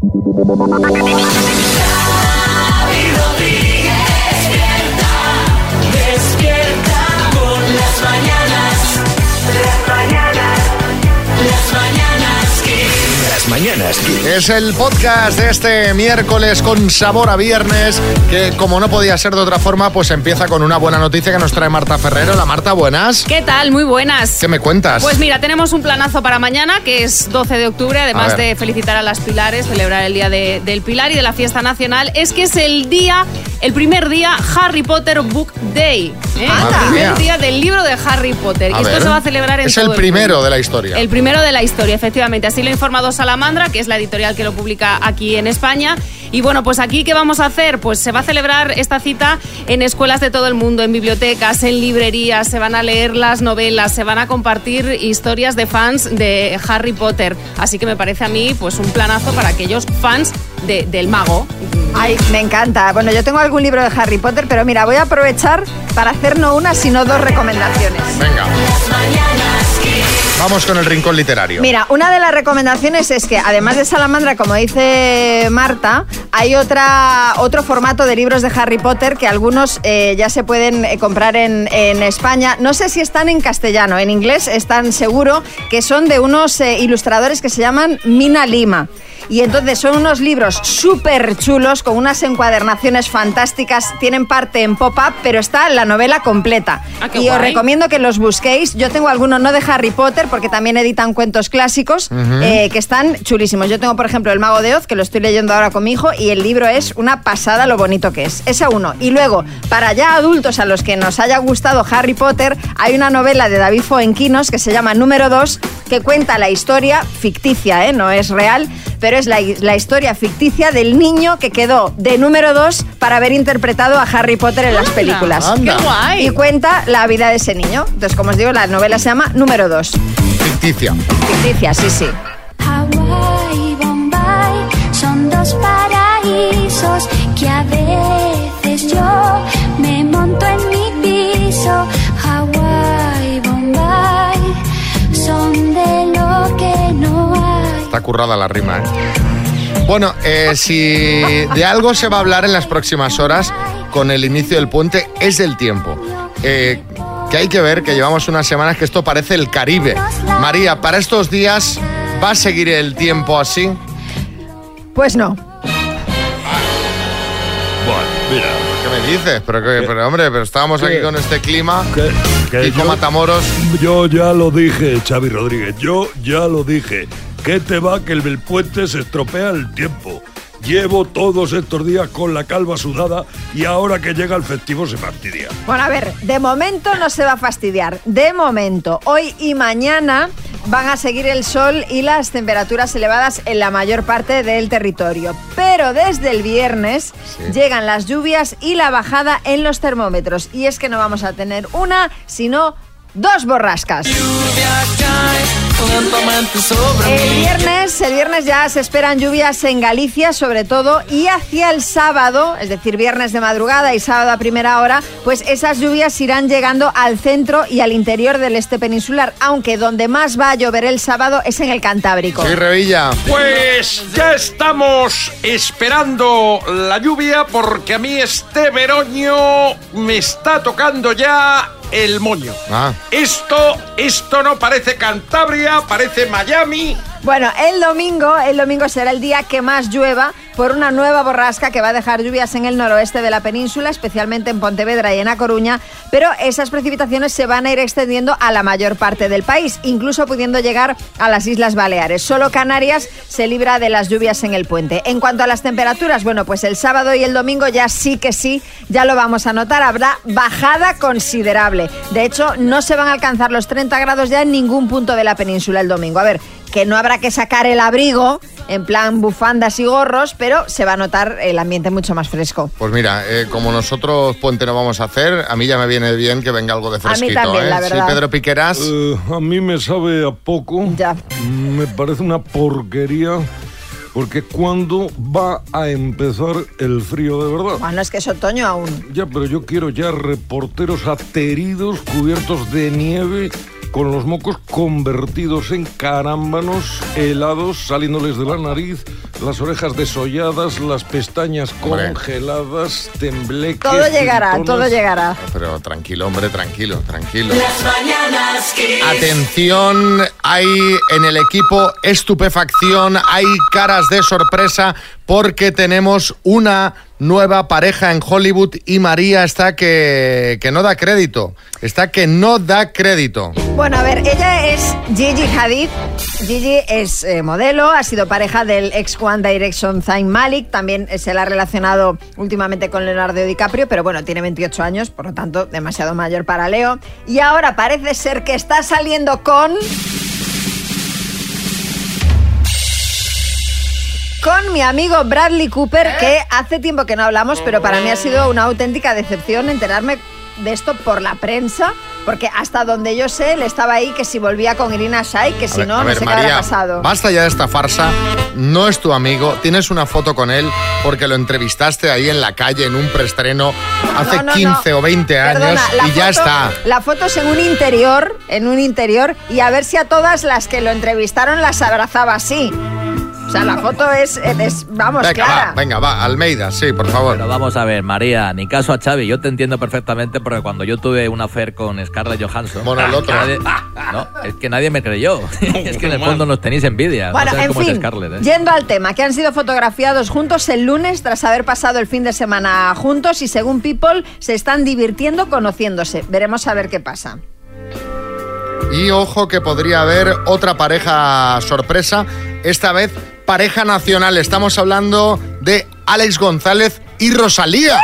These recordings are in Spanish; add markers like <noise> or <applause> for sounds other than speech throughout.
Thank you. Mañanas Kiss. Es el podcast de este miércoles con sabor a viernes, que como no podía ser de otra forma, pues empieza con una buena noticia que nos trae Marta Ferrero. La Marta, buenas. ¿Qué tal? Muy buenas. ¿Qué me cuentas? Pues mira, tenemos un planazo para mañana, que es 12 de octubre, además de felicitar a las Pilares, celebrar el Día de- del Pilar y de la fiesta nacional, es que es el día, el primer día Harry Potter Book Day. ¿eh? El primer día del libro de Harry Potter. A y esto ver. se va a celebrar en Es todo el primero de la historia. El primero de la historia, efectivamente. Así lo ha informado Salamandra, que es la editorial que lo publica aquí en España. Y bueno, pues aquí, ¿qué vamos a hacer? Pues se va a celebrar esta cita en escuelas de todo el mundo, en bibliotecas, en librerías, se van a leer las novelas, se van a compartir historias de fans de Harry Potter. Así que me parece a mí pues un planazo para aquellos fans de- del mago. Ay, me encanta. Bueno, yo tengo algún libro de Harry Potter, pero mira, voy a aprovechar para hacer no una, sino dos recomendaciones. Venga. Vamos con el rincón literario. Mira, una de las recomendaciones es que además de Salamandra, como dice Marta, hay otra, otro formato de libros de Harry Potter que algunos eh, ya se pueden eh, comprar en, en España. No sé si están en castellano, en inglés están seguro que son de unos eh, ilustradores que se llaman Mina Lima. Y entonces son unos libros súper chulos, con unas encuadernaciones fantásticas. Tienen parte en pop-up, pero está la novela completa. Ah, y os recomiendo que los busquéis. Yo tengo algunos no de Harry Potter, porque también editan cuentos clásicos eh, que están chulísimos. Yo tengo, por ejemplo, El Mago de Oz, que lo estoy leyendo ahora con mi hijo, y el libro es una pasada lo bonito que es. Esa uno. Y luego, para ya adultos a los que nos haya gustado Harry Potter, hay una novela de David Foenquinos que se llama Número 2, que cuenta la historia ficticia, ¿eh? no es real, pero es la, la historia ficticia del niño que quedó de número 2 para haber interpretado a Harry Potter en las películas. Anda. ¡Qué guay! Y cuenta la vida de ese niño. Entonces, como os digo, la novela se llama Número 2. Ficticia. Ficticia, sí, sí. Hawái y Bombay son dos paraísos que a veces Está currada la rima, ¿eh? Bueno, eh, si de algo se va a hablar en las próximas horas con el inicio del puente es del tiempo. Eh, que hay que ver que llevamos unas semanas que esto parece el Caribe. María, para estos días va a seguir el tiempo así. Pues no. Bueno, mira. ¿Qué me dices? Pero, que- pero hombre, pero estábamos aquí ¿Qué? con este clima. Que Kiko yo, Matamoros. yo ya lo dije, Xavi Rodríguez. Yo ya lo dije. ¿Qué te va que el, el puente se estropea el tiempo? Llevo todos estos días con la calva sudada y ahora que llega el festivo se fastidia. Bueno, a ver, de momento no se va a fastidiar. De momento, hoy y mañana van a seguir el sol y las temperaturas elevadas en la mayor parte del territorio. Pero desde el viernes Sí. llegan las lluvias y la bajada en los termómetros. Y es que no vamos a tener una, sino dos borrascas. El viernes, el viernes ya se esperan lluvias en Galicia, sobre todo, y hacia el sábado, es decir, viernes de madrugada y sábado a primera hora, pues esas lluvias irán llegando al centro y al interior del este peninsular, aunque donde más va a llover el sábado es en el Cantábrico. Sí, Revilla. Pues ya estamos esperando la lluvia porque a mí este veroño me está tocando ya el moño. Ah. Esto, esto no parece Cantabria, parece Miami. Bueno, el domingo, el domingo será el día que más llueva por una nueva borrasca que va a dejar lluvias en el noroeste de la península, especialmente en Pontevedra y en A Coruña, pero esas precipitaciones se van a ir extendiendo a la mayor parte del país, incluso pudiendo llegar a las Islas Baleares. Solo Canarias se libra de las lluvias en el puente. En cuanto a las temperaturas, bueno, pues el sábado y el domingo ya sí que sí, ya lo vamos a notar, habrá bajada considerable. De hecho, no se van a alcanzar los 30 grados ya en ningún punto de la península el domingo. A ver, que no habrá que sacar el abrigo en plan bufandas y gorros, pero se va a notar el ambiente mucho más fresco. Pues mira, eh, como nosotros puente no vamos a hacer, a mí ya me viene bien que venga algo de mí fresquito. también, ¿eh? la verdad. Sí, Pedro Piqueras. Eh, a mí me sabe a poco. Ya. Me parece una porquería. Porque cuando va a empezar el frío de verdad? Bueno, es que es otoño aún. Ya, pero yo quiero ya reporteros ateridos, cubiertos de nieve con los mocos convertidos en carámbanos helados saliéndoles de la nariz, las orejas desolladas, las pestañas Hombre. congeladas, tembleques. Todo llegará, todo llegará. Pero tranquilo, hombre, tranquilo, tranquilo. Las mañanas Kiss. Atención, hay en el equipo estupefacción, hay caras de sorpresa porque tenemos una nueva pareja en Hollywood y María está que, que no da crédito, está que no da crédito. Bueno, a ver, ella es Gigi Hadid. Gigi es eh, modelo, ha sido pareja del ex One Direction Zayn Malik, también eh, se la ha relacionado últimamente con Leonardo DiCaprio, pero bueno, tiene 28 años, por lo tanto, demasiado mayor para Leo. Y ahora parece ser que está saliendo con... Con mi amigo Bradley Cooper, que hace tiempo que no hablamos, pero para mí ha sido una auténtica decepción enterarme de esto por la prensa, porque hasta donde yo sé, él estaba ahí que si volvía con Irina Shayk, que A si ver, no, no ver, sé qué habrá pasado. basta ya de esta farsa, no es tu amigo, tienes una foto con él porque lo entrevistaste ahí en la calle en un preestreno hace No, no, 15 no. o 20 años Perdona, y ya está. La foto es en un interior, en un interior, y a ver si a todas las que lo entrevistaron las abrazaba así. O sea, la foto es, es- vamos, Venga, clara. va, venga, va, Almeida, sí, por favor. Pero vamos a ver, María, ni caso a Xavi. Yo te entiendo perfectamente porque cuando yo tuve una affair con Scarlett Johansson... Bueno, el otro. nadie- no, es que nadie me creyó. <laughs> es que en el fondo nos tenéis envidia. no Bueno, en cómo es fin, Scarlett, ¿eh? yendo al tema, que han sido fotografiados juntos el lunes tras haber pasado el fin de semana juntos y según People se están divirtiendo conociéndose. Veremos a ver qué pasa. Y ojo que podría haber otra pareja sorpresa, esta vez pareja nacional. Estamos hablando de Alex González y Rosalía.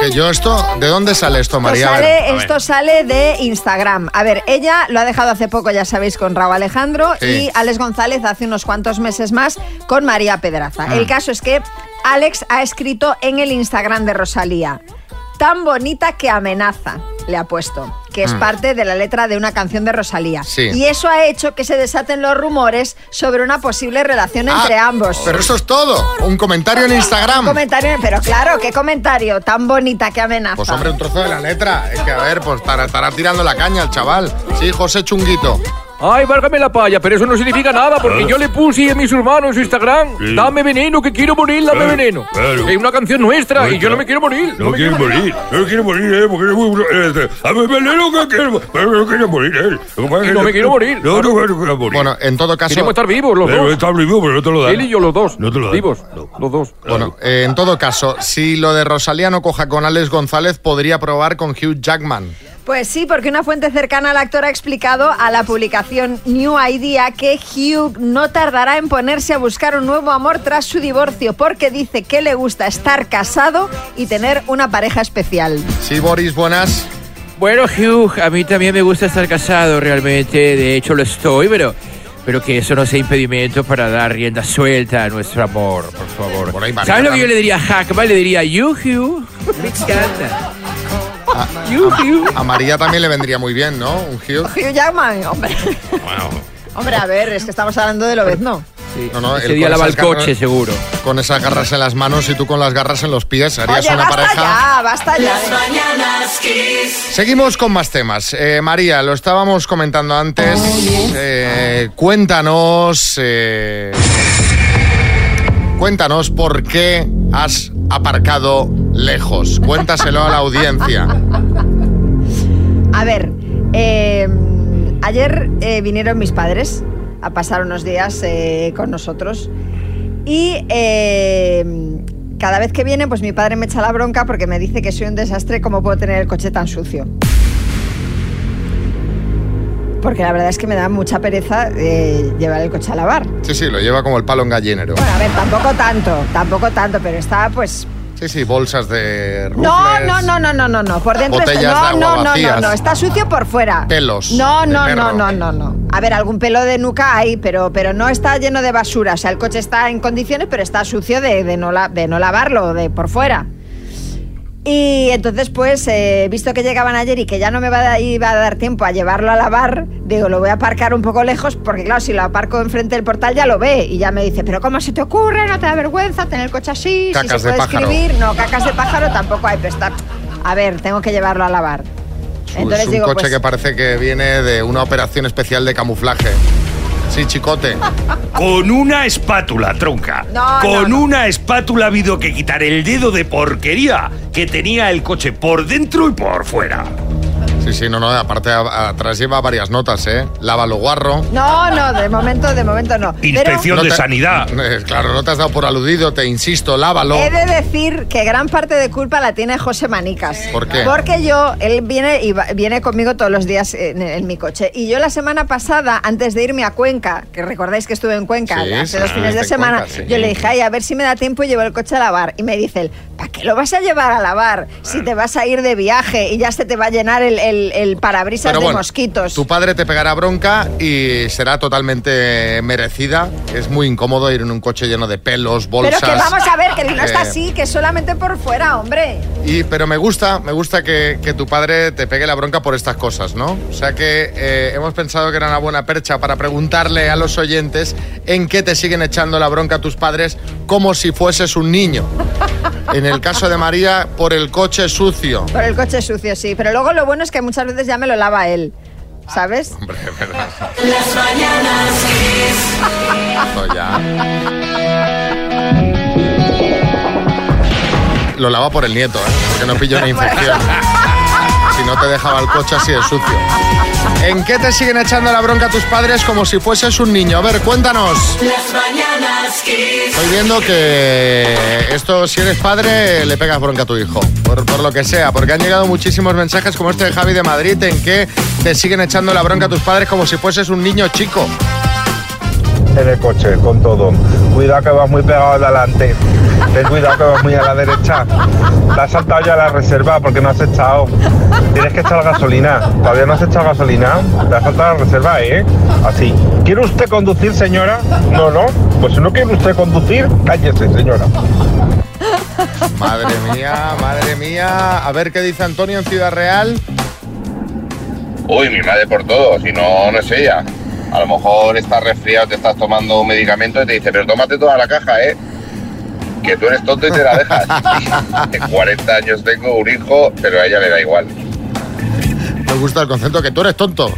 Que yo esto, ¿de dónde sale esto, Esto María? Sale, esto sale de Instagram. A ver, ella lo ha dejado hace poco, ya sabéis, con Raúl Alejandro Sí. y Alex González hace unos cuantos meses más con María Pedraza. Ah. El caso es que Alex ha escrito en el Instagram de Rosalía, tan bonita que amenaza, le ha puesto, que es Mm. parte de la letra de una canción de Rosalía. Sí. Y eso ha hecho que se desaten los rumores sobre una posible relación Ah, entre ambos. Pero eso es todo. Un comentario en Instagram. Comentario, pero claro, qué comentario, tan bonita que amenaza. Pues hombre, un trozo de la letra. Es que a ver, pues estará, estará tirando la caña el chaval. Sí, José Chunguito. Ay, válgame la palla, pero eso no significa nada, porque yo le puse a mis hermanos en su Instagram, Sí. dame veneno, que quiero morir, dame Claro, veneno. claro. Es una canción nuestra y yo no me quiero morir. No quiere quiero morir, no quiere morir, eh, porque es muy... eh, A ver, veneno que quiere, pero no quiere morir, eh. Y que no me quiero morir, No, no, no quiero morir. Bueno, en todo caso. Queremos estar vivos los Pero dos. está vivo, pero no te lo dan. Él y yo los dos. No te lo dan. Vivos, No. los dos. Bueno, eh, en todo caso, si lo de Rosalía no coja con Alex González, podría probar con Hugh Jackman. Pues sí, porque una fuente cercana al actor ha explicado a la publicación New Idea que Hugh no tardará en ponerse a buscar un nuevo amor tras su divorcio, porque dice que le gusta estar casado y tener una pareja especial. Sí, Boris, buenas. Bueno, Hugh, a mí también me gusta estar casado, realmente. De hecho, lo estoy, pero, pero que eso no sea impedimento para dar rienda suelta a nuestro amor, por favor. Por ahí, María, ¿Sabes lo que yo le diría a Hackman? Le diría, you, Hugh. Me encanta. A María también le vendría muy bien, ¿no? Un Hugh. Hugh Jackman, hombre. Hombre, a ver, es que estamos hablando de Lobezno. Sí, No, no, ese día con lava el esas garras- coche, seguro. Con esas garras en las manos y tú con las garras en los pies. Harías Oye, una basta pareja. ya, basta ya. Las mañanas Kiss. Seguimos con más temas. Eh, María, lo estábamos comentando antes. Eh, cuéntanos. eh, cuéntanos por qué has aparcado lejos. Cuéntaselo a la audiencia. A ver, eh, ayer eh, vinieron mis padres a pasar unos días eh, con nosotros y eh, cada vez que vienen, pues mi padre me echa la bronca porque me dice que soy un desastre, ¿cómo puedo tener el coche tan sucio? Porque la verdad es que me da mucha pereza eh, llevar el coche a lavar. Sí, sí, lo lleva como el palo en gallinero. Bueno, a ver, tampoco tanto, tampoco tanto, pero está pues Sí, sí, bolsas de rufles. No, no, no, no, no, no, no. Por dentro Botellas está, de no, agua no, no, no, no, está sucio por fuera. Pelos No, de no, no, no, no, no. A ver, algún pelo de nuca hay, pero, pero no está lleno de basura. O sea, el coche está en condiciones, pero está sucio de, de no, la- de no lavarlo, de por fuera. Y entonces, pues, eh, visto que llegaban ayer y que ya no me va a, iba a dar tiempo a llevarlo a lavar, digo, lo voy a aparcar un poco lejos, porque claro, si lo aparco enfrente del portal ya lo ve. Y ya me dice, pero ¿cómo se te ocurre? ¿No te da vergüenza tener el coche así? Cacas si se de puede pájaro. escribir. No, cacas de pájaro tampoco hay, pero está... A ver, tengo que llevarlo a lavar. Es, Entonces es un digo, coche pues- que parece que viene de una operación especial de camuflaje. Chicote. <laughs> Con una espátula, tronca. No, Con no, no. una espátula ha habido que quitar el dedo de porquería que tenía el coche por dentro y por fuera. Sí, sí, no, no, aparte a- atrás lleva varias notas, ¿eh? Lávalo guarro. No, no, de momento, de momento no. Pero Inspección No de te- sanidad. <laughs> Eh, Claro, no te has dado por aludido, te insisto, lávalo. he de decir que gran parte de culpa la tiene José Manicas. ¿Por qué? Porque yo, él viene y va- viene conmigo todos los días en, en mi coche. Y yo la semana pasada, antes de irme a Cuenca, que recordáis que estuve en Cuenca Sí, hace sí, dos fines de semana, Cuenca, sí. yo le dije, ay, a ver si me da tiempo y llevo el coche a lavar. Y me dice él, ¿para qué lo vas a llevar a lavar si te vas a ir de viaje y ya se te va a llenar el, el, el parabrisas Pero de bueno, mosquitos? tu padre te pegará bronca y será totalmente merecida. Es muy incómodo ir en un coche lleno de pelos, bolsas. Pero que vamos a ver, que no está Eh, así, que solamente por fuera, hombre. Y, pero me gusta, me gusta que, que tu padre te pegue la bronca por estas cosas, ¿no? O sea que eh, hemos pensado que era una buena percha para preguntarle a los oyentes en qué te siguen echando la bronca tus padres como si fueses un niño. En el caso de María, por el coche sucio. Por el coche sucio, sí. Pero luego lo bueno es que muchas veces ya me lo lava él. ¿Sabes? Hombre, verdad. Las mañanas. Esto ya. Lo lava por el nieto, ¿eh? Porque no pilla una infección. No te dejaba el coche así de sucio. ¿En qué te siguen echando la bronca tus padres como si fueses un niño? A ver, cuéntanos. Estoy viendo que esto, si eres padre, le pegas bronca a tu hijo, por, por lo que sea, porque han llegado muchísimos mensajes como este de Javi de Madrid en que te siguen echando la bronca a tus padres como si fueses un niño chico. en el coche, con todo. Cuidado que vas muy pegado adelante. Ten cuidado que vas muy a la derecha. Te has saltado ya la reserva porque no has echado. Tienes que echar gasolina. Todavía no has echado gasolina. Te has saltado la reserva, ¿eh? Así. ¿Quiere usted conducir, señora? No, no. Pues si no quiere usted conducir, cállese, señora. Madre mía, madre mía. A ver qué dice Antonio en Ciudad Real. Uy, mi madre por todo, si no, no es ella. A lo mejor estás resfriado, te estás tomando un medicamento y te dice, pero tómate toda la caja, ¿eh? Que tú eres tonto y te la dejas. <laughs> En 40 años tengo un hijo, pero a ella le da igual. Me gusta el concepto que tú eres tonto. <laughs>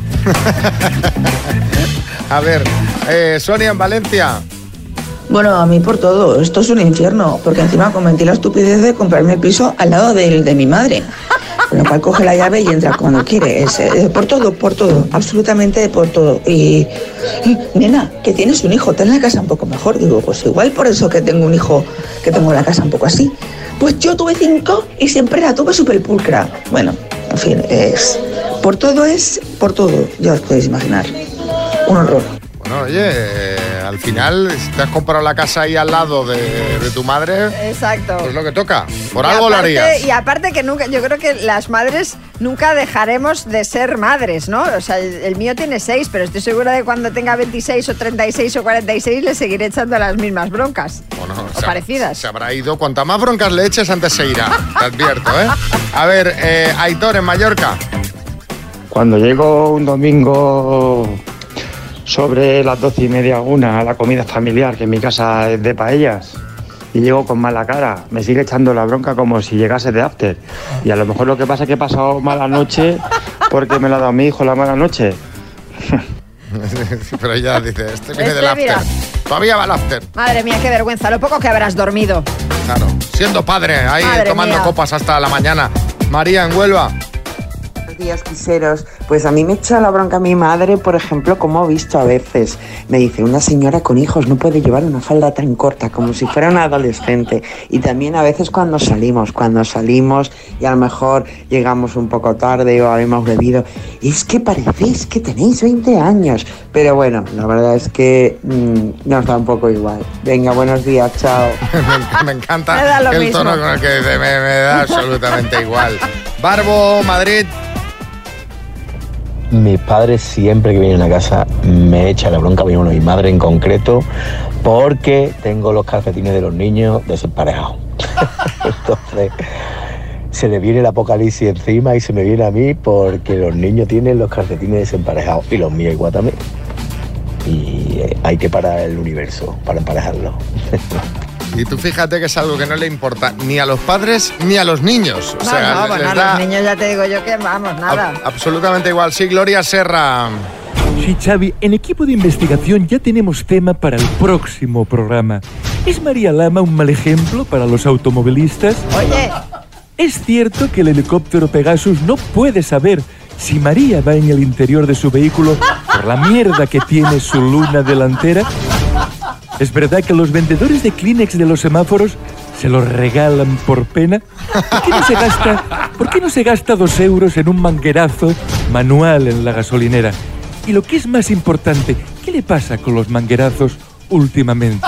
A ver, eh, Sonia en Valencia. Bueno, a mí por todo. Esto es un infierno, porque encima cometí la estupidez de comprarme el piso al lado del de mi madre. Con lo cual coge la llave y entra cuando quiere. Es, eh, por todo, por todo, absolutamente por todo. Y, y, nena, que tienes un hijo, ten la casa un poco mejor. Digo, pues igual por eso que tengo un hijo, que tengo la casa un poco así. Pues yo tuve cinco y siempre la tuve súper pulcra. Bueno, en fin, es. Por todo es por todo, ya os podéis imaginar. Un horror. Bueno, oye, eh, al final, si te has comprado la casa ahí al lado de, de tu madre, Exacto. es lo que toca. Por Y algo lo aparte- harías. Y aparte que nunca, yo creo que las madres nunca dejaremos de ser madres, ¿no? O sea, el, el mío tiene seis, pero estoy segura de que cuando tenga 26 o 36 o 46 le seguiré echando las mismas broncas. Bueno, o parecidas. Se habrá ido. Cuanta más broncas le eches, antes se irá. Te advierto, ¿eh? A ver, eh, Aitor en Mallorca. Cuando llego un domingo sobre las doce y media, una, a la comida familiar, que en mi casa es de paellas, y llego con mala cara, me sigue echando la bronca como si llegase de after. Y a lo mejor lo que pasa es que he pasado mala noche porque me lo ha dado mi hijo la mala noche. <laughs> Pero ella dice, este viene Este, del after. mira. Todavía va al after. Madre mía, qué vergüenza, lo poco que habrás dormido. Claro. Siendo padre, ahí Madre tomando mía. copas hasta la mañana. María en Huelva. Días, quiseros. Pues a mí me echa la bronca mi madre, por ejemplo, como he visto a veces. Me dice, una señora con hijos no puede llevar una falda tan corta, como si fuera una adolescente. Y también a veces cuando salimos, cuando salimos y a lo mejor llegamos un poco tarde o habemos bebido, es que parecéis que tenéis 20 años. Pero bueno, la verdad es que mm, nos da un poco igual. Venga, buenos días, chao. <laughs> me, encanta Me da lo el mismo. tono con el que dice, me, me da absolutamente igual. Barbo, Madrid. Mis padres siempre que vienen a casa me echan la bronca, mi madre en concreto, porque tengo los calcetines de los niños desemparejados. <laughs> Entonces, se le viene el apocalipsis encima y se me viene a mí porque los niños tienen los calcetines desemparejados y los míos igual también. Y eh, hay que parar el universo para emparejarlo. <laughs> Y tú fíjate que es algo que no le importa ni a los padres ni a los niños. O No, sea, no, les bueno, a da los niños ya te digo yo que vamos, nada. ab- absolutamente igual. Sí, Gloria Serra. Sí, Xavi, en equipo de investigación ya tenemos tema para el próximo programa. ¿Es María Lama un mal ejemplo para los automovilistas? Oye. ¿Es cierto que el helicóptero Pegasus no puede saber si María va en el interior de su vehículo por la mierda que tiene su luna delantera? ¿Es verdad que los vendedores de Kleenex de los semáforos se los regalan por pena? ¿Por qué no se gasta, ¿por qué no se gasta dos euros en un manguerazo manual en la gasolinera? Y lo que es más importante, ¿qué le pasa con los manguerazos últimamente?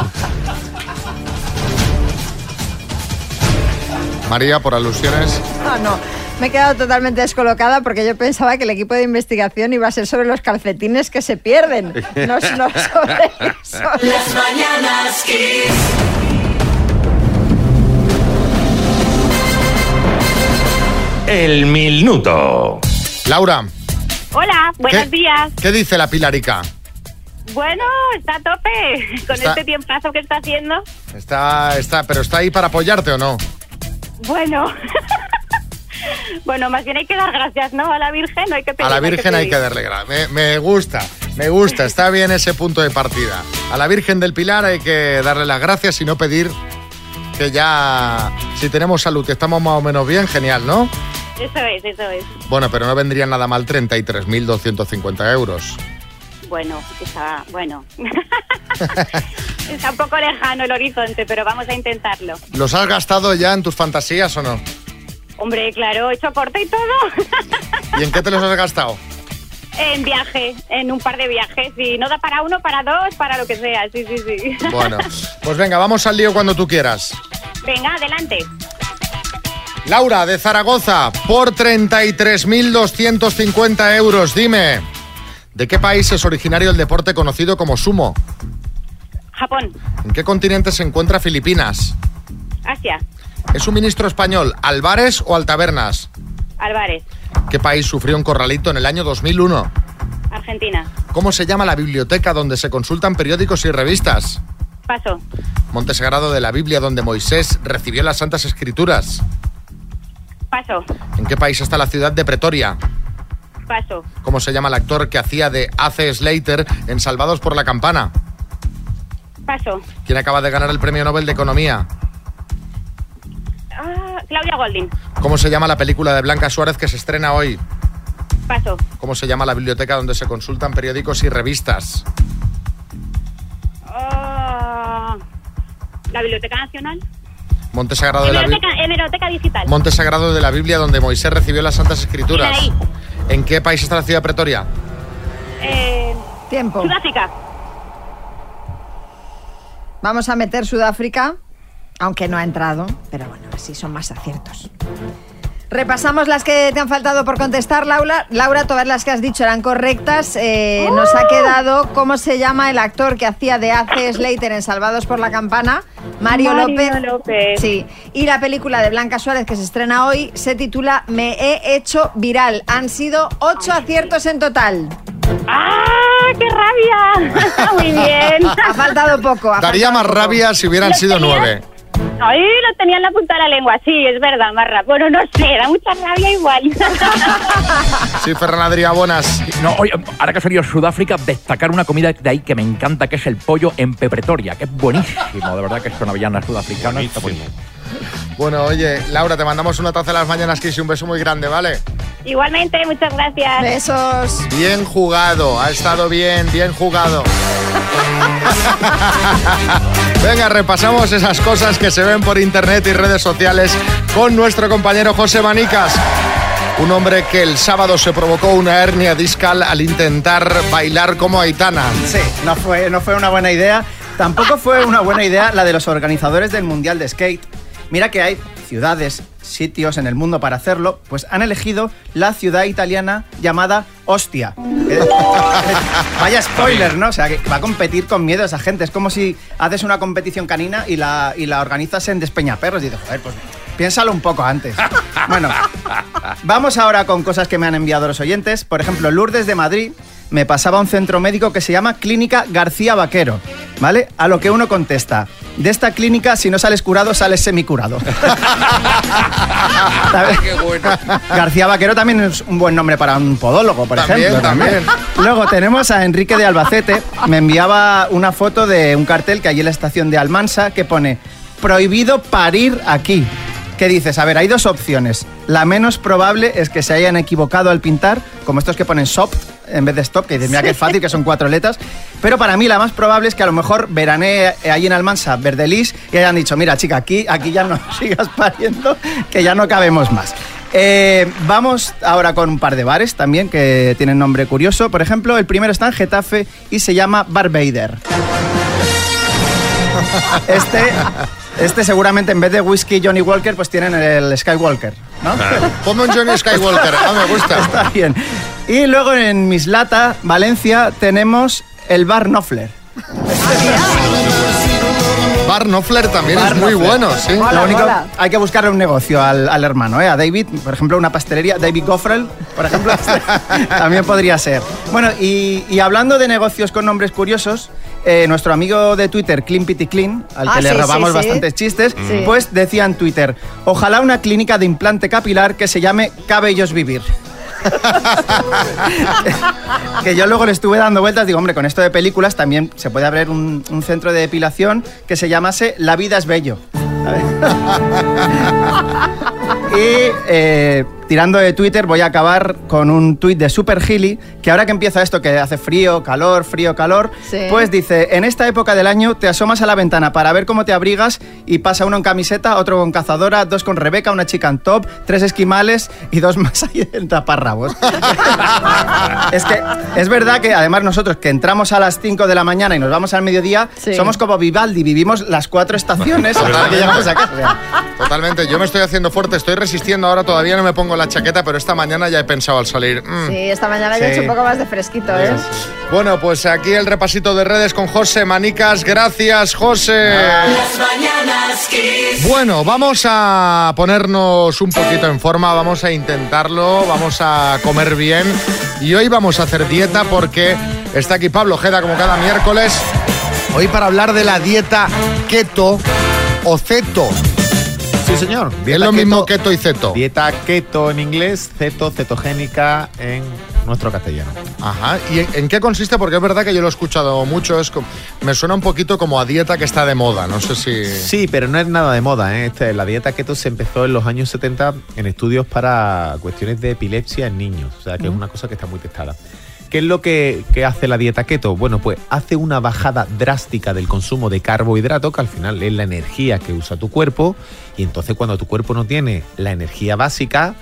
María, por alusiones. No, no. Me he quedado totalmente descolocada porque yo pensaba que el equipo de investigación iba a ser sobre los calcetines que se pierden, no, no <laughs> sobre eso. Las mañanas Kiss. El minuto. Laura, Hola, buenos ¿Qué? días. ¿qué dice la Pilarica? Bueno, está a tope <laughs> con Está- este tiempazo que está haciendo. Está, está, pero está ahí para apoyarte o no? Bueno. <laughs> bueno, más bien hay que dar gracias, ¿no? A la Virgen no hay que A pedir. la Virgen hay que darle gracias. Me, me gusta, me gusta, está bien ese punto de partida. A la Virgen del Pilar hay que darle las gracias y no pedir que ya, si tenemos salud y estamos más o menos bien, genial, ¿no? Eso es, eso es. Bueno, pero no vendría nada mal 33.250 euros. Bueno, está, bueno. <laughs> está un poco lejano el horizonte, pero vamos a intentarlo. ¿Los has gastado ya en tus fantasías o no? Hombre, claro, he hecho corte y todo. <laughs> ¿Y en qué te los has gastado? en viaje, en un par de viajes. Y no da para uno, para dos, para lo que sea. Sí, sí, sí. Bueno, pues venga, vamos al lío cuando tú quieras. Venga, adelante. Laura, de Zaragoza, por 33.250 euros, dime, ¿de qué país es originario el deporte conocido como sumo? Japón, ¿En qué continente se encuentra Filipinas? Asia, ¿Es un ministro español, Álvarez o Altabernas? Álvarez, ¿Qué país sufrió un corralito en el año 2001? Argentina. ¿Cómo se llama la biblioteca donde se consultan periódicos y revistas? Paso, Monte Sagrado de la Biblia donde Moisés recibió las Santas Escrituras. paso, ¿En qué país está la ciudad de Pretoria? paso. ¿Cómo se llama el actor que hacía de A.C. Slater en Salvados por la Campana? Paso. ¿Quién acaba de ganar el Premio Nobel de Economía? Claudia Golding. ¿Cómo se llama la película de Blanca Suárez que se estrena hoy? Paso. ¿Cómo se llama la biblioteca donde se consultan periódicos y revistas? Ah, la Biblioteca Nacional. Monte Sagrado de la Biblia. Digital. Monte Sagrado de la Biblia donde Moisés recibió las Santas Escrituras. Ahí. ¿En qué país está la ciudad de Pretoria? Eh, Tiempo. Sudáfrica. Vamos a meter Sudáfrica, aunque no ha entrado, pero bueno, así son más aciertos. Repasamos las que te han faltado por contestar, Laura. Laura, todas las que has dicho eran correctas. Eh, Nos ha quedado cómo se llama el actor que hacía de A.C. Slater en Salvados por la Campana. Mario, Mario López. López. Sí. Y la película de Blanca Suárez que se estrena hoy se titula Me he hecho viral. Han sido ocho aciertos en total. ¡Ah, qué rabia! <laughs> Muy bien. Ha faltado poco. ha Daría faltado más poco. rabia si hubieran sido nueve. Ay, lo tenía en la punta de la lengua. Sí, es verdad, rabia. Bueno, no sé, da mucha rabia igual. <laughs> Sí, Ferran Adrià, buenas. No, oye, ahora que ha salido Sudáfrica, destacar una comida de ahí que me encanta, que es el pollo en pepretoria, que es buenísimo, de verdad que son avellanas sudafricanas. está buenísimo. Bueno, oye, Laura, te mandamos una taza de las mañanas Kiss y un beso muy grande, ¿vale? Igualmente, muchas gracias. Besos. Bien jugado, ha estado bien, bien jugado. <laughs> Venga, repasamos esas cosas que se ven por internet y redes sociales con nuestro compañero José Manicas. Un hombre que el sábado se provocó una hernia discal al intentar bailar como Aitana. Sí, no fue, no fue una buena idea. Tampoco fue una buena idea la de los organizadores del Mundial de Skate. Mira que hay ciudades, sitios en el mundo para hacerlo, pues han elegido la ciudad italiana llamada Ostia. Eh, <laughs> Vaya spoiler, ¿no? O sea, que va a competir con miedo esa gente. Es como si haces una competición canina y la, y la organizas en Despeñaperros. Y dices, joder, pues piénsalo un poco antes. <laughs> Bueno, Vamos ahora con cosas que me han enviado los oyentes. Por ejemplo, Lourdes de Madrid me pasaba a un centro médico que se llama Clínica García Vaquero. ¿Vale? A lo que uno contesta, de esta clínica, si no sales curado, sales semicurado. <laughs> ¿Sabes? García Vaquero también es un buen nombre para un podólogo, por También, ejemplo. también. Luego tenemos a Enrique de Albacete. Me enviaba una foto de un cartel que hay en la estación de Almansa que pone prohibido parir aquí. ¿Qué dices? A ver, hay dos opciones. La menos probable es que se hayan equivocado al pintar, como estos que ponen soft en vez de stop, que dices, mira que es fácil, que son cuatro letras. Pero para mí la más probable es que a lo mejor veranee ahí en Almansa, Verdelis, y hayan dicho, mira chica, aquí, aquí ya no <laughs> sigas pariendo, que ya no cabemos más. Eh, vamos ahora con un par de bares también que tienen nombre curioso. Por ejemplo, el primero está en Getafe y se llama Bar Vader. <laughs> Este, este seguramente en vez de whisky Johnny Walker, pues tienen el Skywalker, ¿no? <laughs> Ponme un Johnny Skywalker, ah, me gusta. <laughs> Está bien. Y luego en Mislata, Valencia, tenemos el Bar Knopfler. Bar Knopfler también Bar es muy Knopfler. bueno, sí. Lo único, hay que buscarle un negocio al, al hermano, ¿eh? A David, por ejemplo, una pastelería, David Goffrel, por ejemplo, <laughs> también podría ser. Bueno, y, y hablando de negocios con nombres curiosos, eh, nuestro amigo de Twitter, Clean Pity Clean, al que Ah, le sí, robamos sí, bastantes chistes, pues decía en Twitter, ojalá una clínica de implante capilar que se llame Cabellos Vivir. <laughs> que yo luego le estuve dando vueltas, digo, hombre, con esto de películas también se puede abrir un, un centro de depilación que se llamase La vida es bello. <laughs> y eh, tirando de Twitter voy a acabar con un tuit de Super Gili, que ahora que empieza esto que hace frío, calor, frío, calor, Sí. pues dice, en esta época del año te asomas a la ventana para ver cómo te abrigas y pasa uno en camiseta, otro con cazadora, dos con Rebeca, una chica en top, tres esquimales y dos más ahí en taparrabos. <laughs> es que es verdad que además nosotros que entramos a las 5 de la mañana y nos vamos al mediodía, Sí. somos como Vivaldi, vivimos las cuatro estaciones <laughs> hasta que llegamos a casa. Totalmente, yo me estoy haciendo fuerte, estoy resistiendo, ahora todavía no me pongo la chaqueta, pero esta mañana ya he pensado al salir. mm. Sí, esta mañana ya he hecho un poco más de fresquito, ¿eh? Bueno, pues aquí el repasito de redes con José Manicas. Gracias, José. Las mañanas Kiss. Bueno, vamos a ponernos un poquito en forma, vamos a intentarlo, vamos a comer bien y hoy vamos a hacer dieta porque está aquí Pablo Ojeda como cada miércoles, hoy para hablar de la dieta keto o ceto. Sí, señor. Es lo mismo keto y ceto. Dieta keto en inglés, ceto, cetogénica en nuestro castellano. Ajá, ¿y en, en qué consiste? Porque es verdad que yo lo he escuchado mucho, es como- me suena un poquito como a dieta que está de moda, no sé si... Sí, pero no es nada de moda. ¿eh? Este, la dieta keto se empezó en los años 70 en estudios para cuestiones de epilepsia en niños. O sea, que es una cosa que está muy testada. ¿Qué es lo que, que hace la dieta keto? Bueno, pues hace una bajada drástica del consumo de carbohidratos, que al final es la energía que usa tu cuerpo, y entonces cuando tu cuerpo no tiene la energía básica,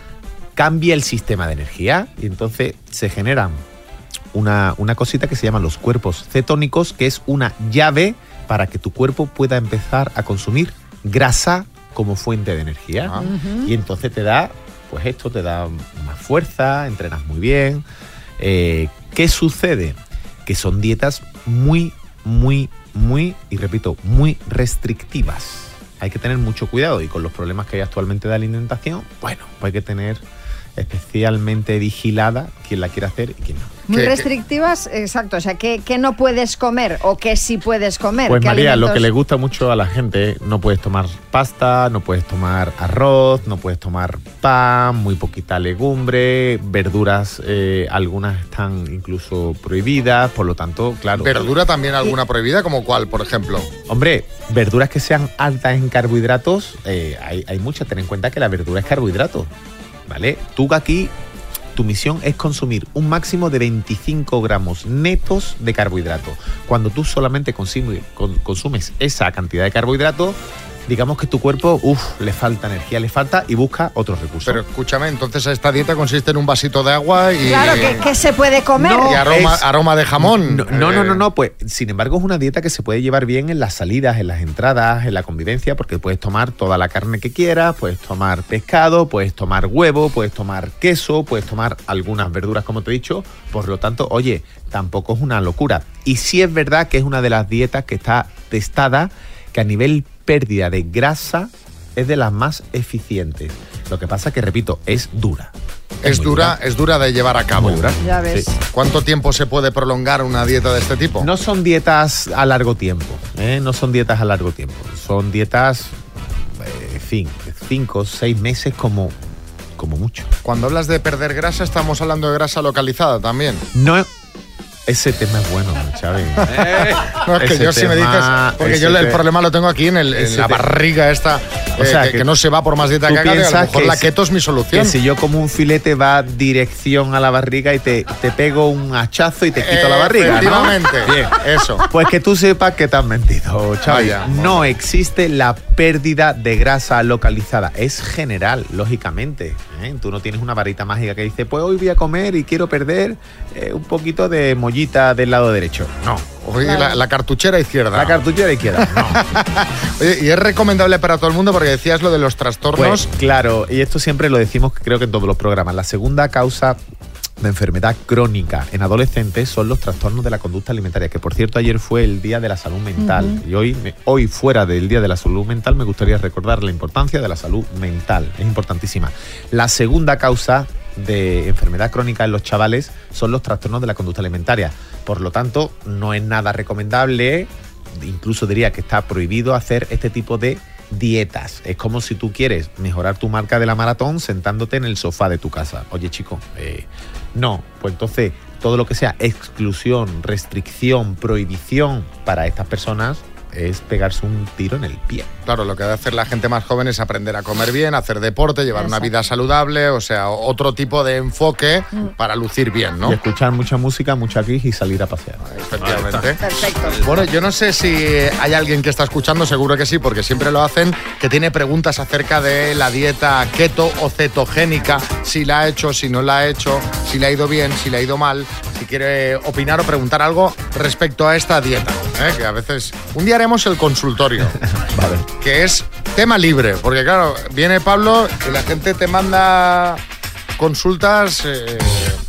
cambia el sistema de energía, y entonces se generan una, una cosita que se llaman los cuerpos cetónicos, que es una llave para que tu cuerpo pueda empezar a consumir grasa como fuente de energía. Y entonces te da, pues esto te da más fuerza, entrenas muy bien. Eh, ¿Qué sucede? Que son dietas muy, muy, muy, y repito, muy restrictivas. Hay que tener mucho cuidado y con los problemas que hay actualmente de alimentación, bueno, pues hay que tener especialmente vigilada quién la quiere hacer y quién no. Muy ¿Qué- qué? restrictivas, exacto. O sea, ¿qué, qué no puedes comer o qué sí puedes comer? Pues ¿Qué María, lo que le gusta mucho a la gente, no puedes tomar pasta, no puedes tomar arroz, no puedes tomar pan, muy poquita legumbre, verduras, eh, algunas están incluso prohibidas, por lo tanto, claro. ¿Verdura también alguna prohibida? ¿Como cuál, por ejemplo? Hombre, verduras que sean altas en carbohidratos, eh, hay, hay muchas. Ten en cuenta que la verdura es carbohidrato, ¿vale? Tú aquí, tu misión es consumir un máximo de 25 gramos netos de carbohidrato. Cuando tú solamente consume- con- consumes esa cantidad de carbohidrato, digamos que tu cuerpo, uff, le falta energía, le falta y busca otros recursos. Pero escúchame, entonces esta dieta consiste en un vasito de agua y, Claro, ¿qué, qué se puede comer? y aroma, es- aroma de jamón. No, no, no, Eh, no, no, pues sin embargo es una dieta que se puede llevar bien en las salidas, en las entradas, en la convivencia, porque puedes tomar toda la carne que quieras, puedes tomar pescado, puedes tomar huevo, puedes tomar queso, puedes tomar algunas verduras, como te he dicho, por lo tanto, oye, tampoco es una locura. Y sí es verdad que es una de las dietas que está testada, que a nivel pérdida de grasa es de las más eficientes. Lo que pasa que, repito, es dura. es dura, es dura de llevar a cabo. Ya ves. Sí. ¿Cuánto tiempo se puede prolongar una dieta de este tipo? No son dietas a largo tiempo, ¿eh? no son dietas a largo tiempo, son dietas, eh, en fin, cinco, seis meses como, como mucho. Cuando hablas de perder grasa, estamos hablando de grasa localizada también. No, ese tema es bueno, Xavi. <laughs> No, es que Ese yo si me dices, porque yo el problema lo tengo aquí en, el- en ese la barriga esta, O eh, sea, que, que que no se va por más dieta que haga, a lo mejor que la keto es mi solución. Que si yo como un filete va dirección a la barriga y te, te pego un hachazo y te quito la barriga, ¿no? Efectivamente. Bien. Eso. Pues que tú sepas que te has mentido, Xavi. Vaya. No existe la pérdida de grasa localizada. Es general, lógicamente. ¿eh? Tú no tienes una varita mágica que dice, pues hoy voy a comer y quiero perder eh, un poquito de del lado derecho. No. Oye, la, la cartuchera izquierda. La cartuchera izquierda. No. <laughs> Oye, y es recomendable para todo el mundo porque decías lo de los trastornos. Pues claro, y esto siempre lo decimos creo que en todos los programas. La segunda causa de enfermedad crónica en adolescentes son los trastornos de la conducta alimentaria, que por cierto ayer fue el Día de la Salud Mental. Y hoy, me- hoy fuera del Día de la Salud Mental me gustaría recordar la importancia de la salud mental. Es importantísima. La segunda causa de enfermedad crónica en los chavales son los trastornos de la conducta alimentaria. Por lo tanto, no es nada recomendable incluso diría que está prohibido hacer este tipo de dietas. Es como si tú quieres mejorar tu marca de la maratón sentándote en el sofá de tu casa. Oye, chico, eh, no, pues entonces todo lo que sea exclusión, restricción, prohibición para estas personas es pegarse un tiro en el pie. Claro, lo que debe hacer la gente más joven es aprender a comer bien, hacer deporte, llevar una vida saludable, o sea, otro tipo de enfoque para lucir bien, ¿no? Y escuchar mucha música, mucha gris y salir a pasear. Efectivamente. Perfecto. Bueno, yo no sé si hay alguien que está escuchando, seguro que sí, porque siempre lo hacen, que tiene preguntas acerca de la dieta keto o cetogénica, si la ha hecho, si no la ha hecho, si le ha ido bien, si le ha ido mal, si quiere opinar o preguntar algo respecto a esta dieta, ¿eh? que a veces... Un día haremos el consultorio, <laughs> que es tema libre, porque claro, viene Pablo y la gente te manda consultas... eh,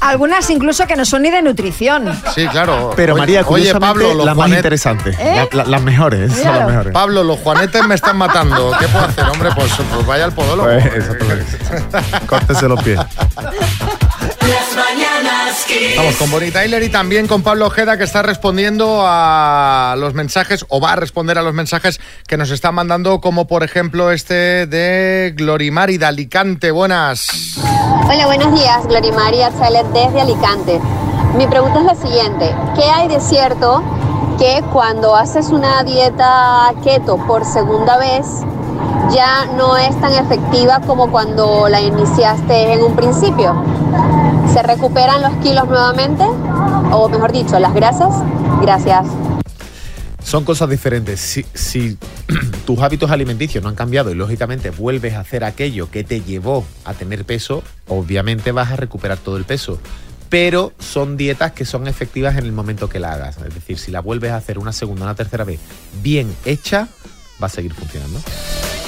Algunas incluso que no son ni de nutrición. Sí, claro. Pero Oye- María, oye, Pablo, los las más Juanet- interesantes, ¿Eh? la- la- las mejores, son las mejores. Pablo, los juanetes me están matando. ¿Qué puedo hacer, hombre? Pues, pues vaya al podólogo. Pues, exactamente. <laughs> Córtese los pies. Las mañanas Kiss. Vamos con Bonnie Tyler y también con Pablo Ojeda que está respondiendo a los mensajes o va a responder a los mensajes que nos están mandando como por ejemplo este de Glorimari de Alicante. Buenas. Hola, buenos días, Glorimaria Chelet desde Alicante. Mi pregunta es la siguiente, ¿qué hay de cierto que cuando haces una dieta keto por segunda vez ya no es tan efectiva como cuando la iniciaste en un principio? ¿Se recuperan los kilos nuevamente? O mejor dicho, las grasas? Gracias. Son cosas diferentes. Si, si <clears throat> tus hábitos alimenticios no han cambiado y lógicamente vuelves a hacer aquello que te llevó a tener peso, obviamente vas a recuperar todo el peso. Pero son dietas que son efectivas en el momento que la hagas. Es decir, si la vuelves a hacer una segunda o una tercera vez bien hecha, va a seguir funcionando.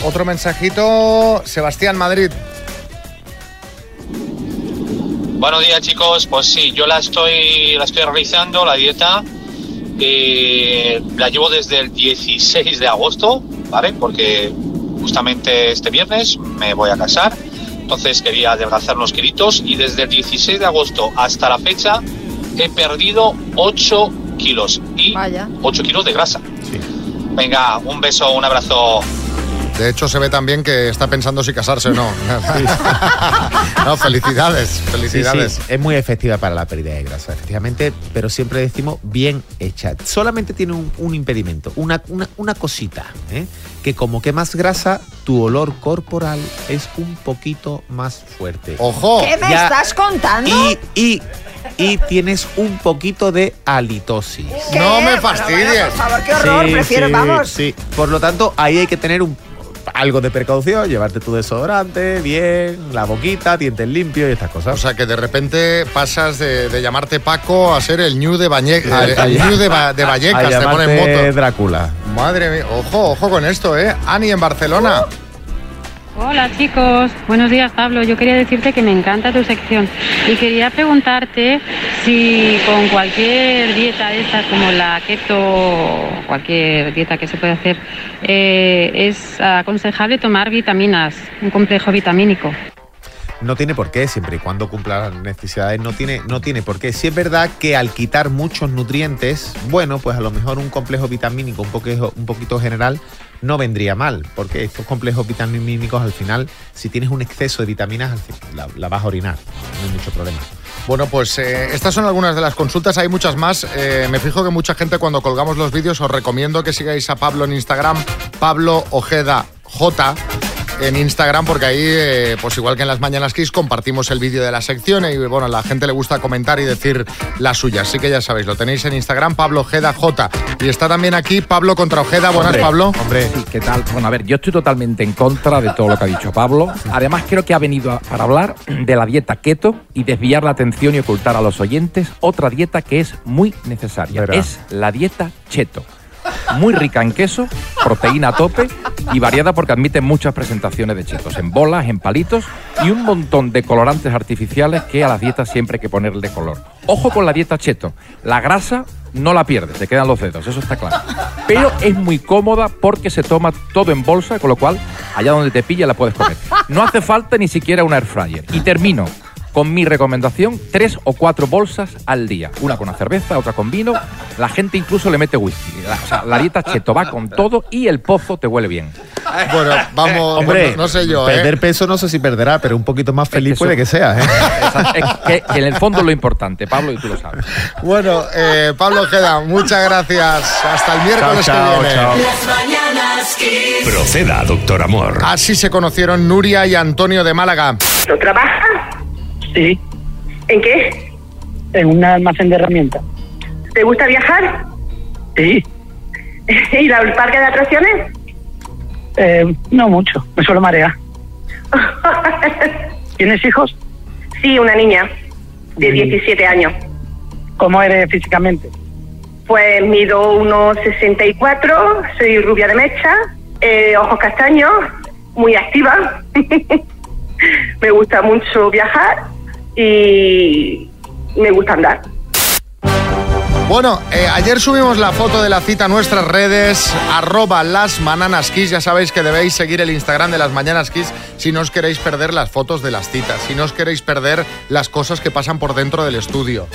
Otro mensajito, Sebastián Madrid. Buenos días chicos, pues sí, yo la estoy, la estoy realizando, la dieta, eh, la llevo desde el 16 de agosto, ¿vale? Porque justamente este viernes me voy a casar, entonces quería adelgazar unos kilitos y desde el 16 de agosto hasta la fecha he perdido 8 kilos y 8 kilos de grasa. Venga, un beso, un abrazo. De hecho, se ve también que está pensando si casarse o no. <laughs> <laughs> no, felicidades, felicidades. Sí, sí, es muy efectiva para la pérdida de grasa, efectivamente, pero siempre decimos bien hecha. Solamente tiene un, un impedimento, una, una, una cosita, ¿eh? que como quemas grasa, tu olor corporal es un poquito más fuerte. ¡Ojo! ¿Qué me estás contando? Y, y, y tienes un poquito de halitosis. ¿Qué? No me fastidies. bueno, por favor, qué horror, prefiero, sí, vamos. Sí, por lo tanto, ahí hay que tener un algo de precaución, llevarte tu desodorante, bien, la boquita, dientes limpios y estas cosas. O sea que de repente pasas de, de llamarte Paco a ser el New de, Bañe- A- el Ñu de, Ba- de a Vallecas, te pone en llamarte moto. Drácula. Madre mía, ojo, ojo con esto, ¿eh? Ani en Barcelona. Hola chicos, buenos días Pablo. Yo quería decirte que me encanta tu sección y quería preguntarte si con cualquier dieta de como la keto, cualquier dieta que se puede hacer, eh, es aconsejable tomar vitaminas, un complejo vitamínico. no tiene por qué, siempre y cuando cumpla las necesidades, no tiene, no tiene por qué. Si es verdad que al quitar muchos nutrientes, bueno, pues a lo mejor un complejo vitamínico un poquito general no vendría mal, porque estos complejos vitamínicos al final, si tienes un exceso de vitaminas, la, la vas a orinar, no hay mucho problema. Bueno, pues eh, estas son algunas de las consultas, hay muchas más. Eh, me fijo que mucha gente cuando colgamos los vídeos os recomiendo que sigáis a Pablo en Instagram, Pablo Ojeda J en Instagram porque ahí, eh, pues igual que en las Mañanas Kiss, compartimos el vídeo de la sección y bueno, a la gente le gusta comentar y decir las suyas. Así que ya sabéis, lo tenéis en Instagram, Pablo Ojeda J. Y está también aquí Pablo contra Ojeda. Buenas, Hombre, Pablo. Hombre, ¿qué tal? Bueno, a ver, yo estoy totalmente en contra de todo lo que ha dicho Pablo. Además, creo que ha venido a- para hablar de la dieta keto y desviar la atención y ocultar a los oyentes otra dieta que es muy necesaria. Verá. Es la dieta cheto. Muy rica en queso, proteína a tope y variada porque admite muchas presentaciones de chetos, en bolas, en palitos y un montón de colorantes artificiales que a las dietas siempre hay que ponerle color. Ojo con la dieta cheto. La grasa no la pierdes, te quedan los dedos, eso está claro. Pero es muy cómoda porque se toma todo en bolsa, con lo cual allá donde te pilla la puedes comer. No hace falta ni siquiera un air fryer. Y termino con mi recomendación, tres o cuatro bolsas al día. Una con una cerveza, otra con vino. La gente incluso le mete whisky. La, o sea, la dieta cheto va con todo y el pozo te huele bien. Bueno, vamos, <laughs> Hombre, no sé yo, ¿eh? perder peso no sé si perderá, pero un poquito más feliz puede que sea. ¿eh? Es que en el fondo es lo importante, Pablo, y tú lo sabes. Bueno, eh, Pablo Ojeda, muchas gracias. Hasta el miércoles que viene. Las mañanas Kiss. Proceda, doctor Amor. Así se conocieron Nuria y Antonio de Málaga. ¿Lo trabajas? Sí. ¿En qué? En un almacén de herramientas. ¿Te gusta viajar? Sí. <laughs> ¿Y al parque de atracciones? Eh, no mucho, me suelo marear. <laughs> ¿Tienes hijos? Sí, una niña de 17 años. ¿Cómo eres físicamente? Pues mido unos 64, soy rubia de mecha, eh, ojos castaños, muy activa. <laughs> me gusta mucho viajar y me gusta andar. Bueno, eh, ayer subimos la foto de la cita a nuestras redes, arroba las Mananas Kiss. Ya sabéis que debéis seguir el Instagram de las Mañanas Kiss si no os queréis perder las fotos de las citas, si no os queréis perder las cosas que pasan por dentro del estudio,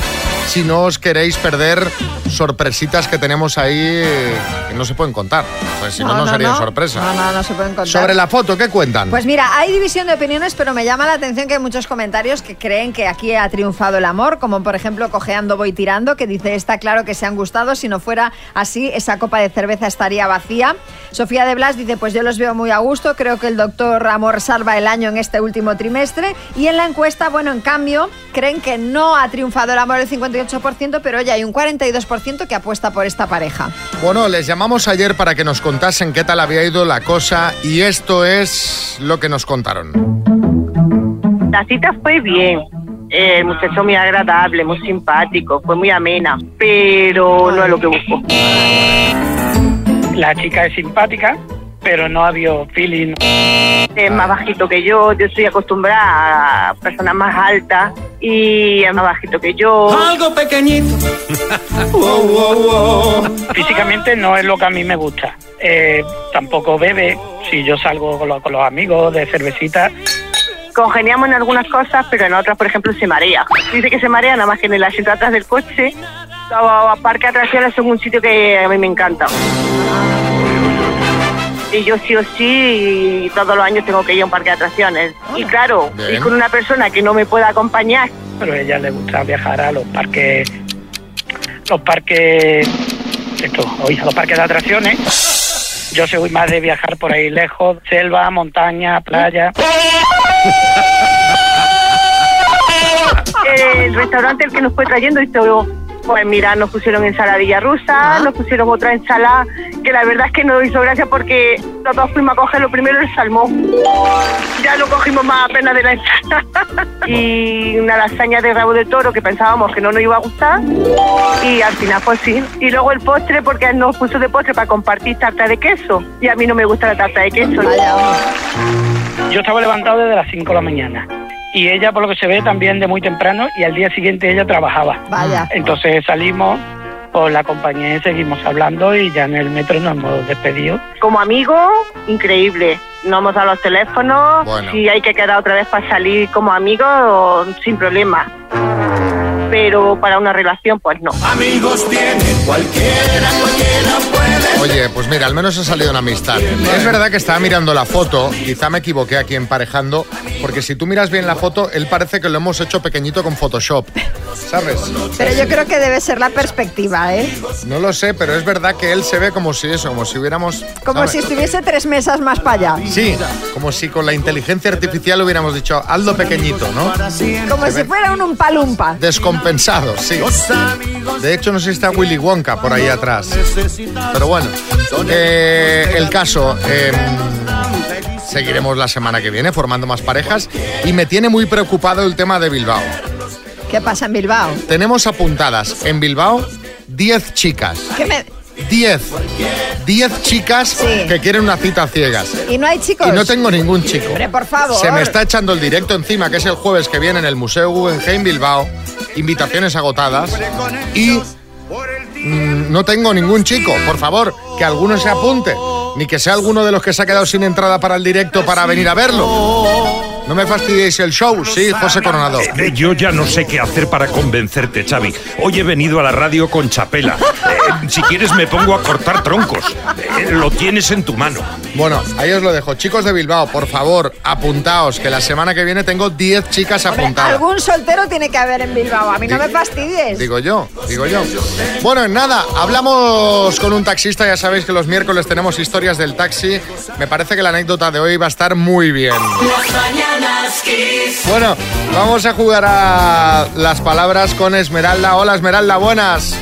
si no os queréis perder sorpresitas que tenemos ahí eh, que no se pueden contar. Si no, no, serían no. sorpresa. No, no, no se pueden contar. Sobre la foto, ¿qué cuentan? Pues mira, hay división de opiniones, pero me llama la atención que hay muchos comentarios que creen que aquí ha triunfado el amor, como por ejemplo Cojeando Voy Tirando, que dice, está claro que se han gustado, si no fuera así, esa copa de cerveza estaría vacía. Sofía de Blas dice, pues yo los veo muy a gusto, creo que el doctor Amor salva el año en este último trimestre. Y en la encuesta, bueno, en cambio, creen que no ha triunfado el amor el 58%, pero ya hay un 42% que apuesta por esta pareja. Bueno, les llamamos ayer para que nos contasen qué tal había ido la cosa y esto es lo que nos contaron. La cita fue bien. El muchacho muy agradable, muy simpático, fue muy amena, pero no es lo que busco. La chica es simpática, pero no ha habido feeling. Es más bajito que yo, yo estoy acostumbrada a personas más altas y es más bajito que yo. Algo pequeñito. <laughs> Físicamente no es lo que a mí me gusta. Eh, tampoco bebe. Si yo salgo con los, con los amigos de cervecita, Congeniamos en algunas cosas, pero en otras, por ejemplo, se marea. Dice que se marea nada más que en el asiento atrás del coche. O a parque de atracciones son un sitio que a mí me encanta. Yo sí o sí, todos los años tengo que ir a un parque de atracciones. Y claro, Bien. ir con una persona que no me pueda acompañar. pero a ella le gusta viajar a los parques, los parques, esto, oye, a los parques de atracciones. Yo soy más de viajar por ahí lejos, selva, montaña, playa. El restaurante el que nos fue trayendo y todo, pues mira, nos pusieron ensaladilla rusa, nos pusieron otra ensalada, que la verdad es que nos hizo gracia porque los dos fuimos a coger lo primero el salmón. Ya lo cogimos más apenas de la ensalada. <laughs> y una lasaña de rabo de toro que pensábamos que no nos iba a gustar. Y al final pues sí. Y luego el postre porque él nos puso de postre para compartir tarta de queso. Y a mí no me gusta la tarta de queso. Yo estaba levantado desde las 5 de la mañana. Y ella, por lo que se ve, también de muy temprano. Y al día siguiente ella trabajaba. Vaya. Entonces salimos pues la acompañé, seguimos hablando y ya en el metro nos hemos despedido. Como amigo, increíble. No hemos dado los teléfonos. Bueno. Si hay que quedar otra vez para salir como amigos, sin problema. Pero para una relación, pues no. Amigos tiene cualquiera, cualquiera. Oye, pues mira, al menos ha salido una amistad. Es verdad que estaba mirando la foto, quizá me equivoqué aquí emparejando, porque si tú miras bien la foto, él parece que lo hemos hecho pequeñito con Photoshop. ¿Sabes? Pero yo creo que debe ser la perspectiva, ¿eh? No lo sé, pero es verdad que él se ve como si eso, como si hubiéramos... Como ¿sabes? si estuviese tres mesas más para allá. Sí, como si con la inteligencia artificial hubiéramos dicho, hazlo pequeñito, ¿no? Como Se si fuera un umpalumpa. Descompensado, sí. De hecho, no sé si está Willy Wonka por ahí atrás. Pero bueno, eh, el caso... eh, seguiremos la semana que viene formando más parejas y me tiene muy preocupado el tema de Bilbao. ¿Qué pasa en Bilbao? Tenemos apuntadas en Bilbao 10 chicas. ¿Qué me- 10. 10 chicas que quieren una cita ciegas. Y no hay chicos. Y no tengo ningún chico. Hombre, por favor. Se me está echando el directo encima, que es el jueves que viene en el Museo Guggenheim Bilbao. Invitaciones agotadas. Y mm, no tengo ningún chico. Por favor, que alguno se apunte. Ni que sea alguno de los que se ha quedado sin entrada para el directo para venir a verlo. No me fastidiéis el show, sí, José Coronado. Eh, Yo ya no sé qué hacer para convencerte, Xavi. Hoy he venido a la radio con chapela. Eh, si quieres me pongo a cortar troncos. Eh, lo tienes en tu mano. Bueno, ahí os lo dejo. Chicos de Bilbao, por favor, apuntaos, que la semana que viene tengo 10 chicas apuntadas. Algún soltero tiene que haber en Bilbao. A mí no me fastidies. Digo yo, digo yo. Bueno, en nada, hablamos con un taxista, ya sabéis que los miércoles tenemos historias del taxi. Me parece que la anécdota de hoy va a estar muy bien. Bueno, vamos a jugar a las palabras con Esmeralda. Hola Esmeralda, buenas.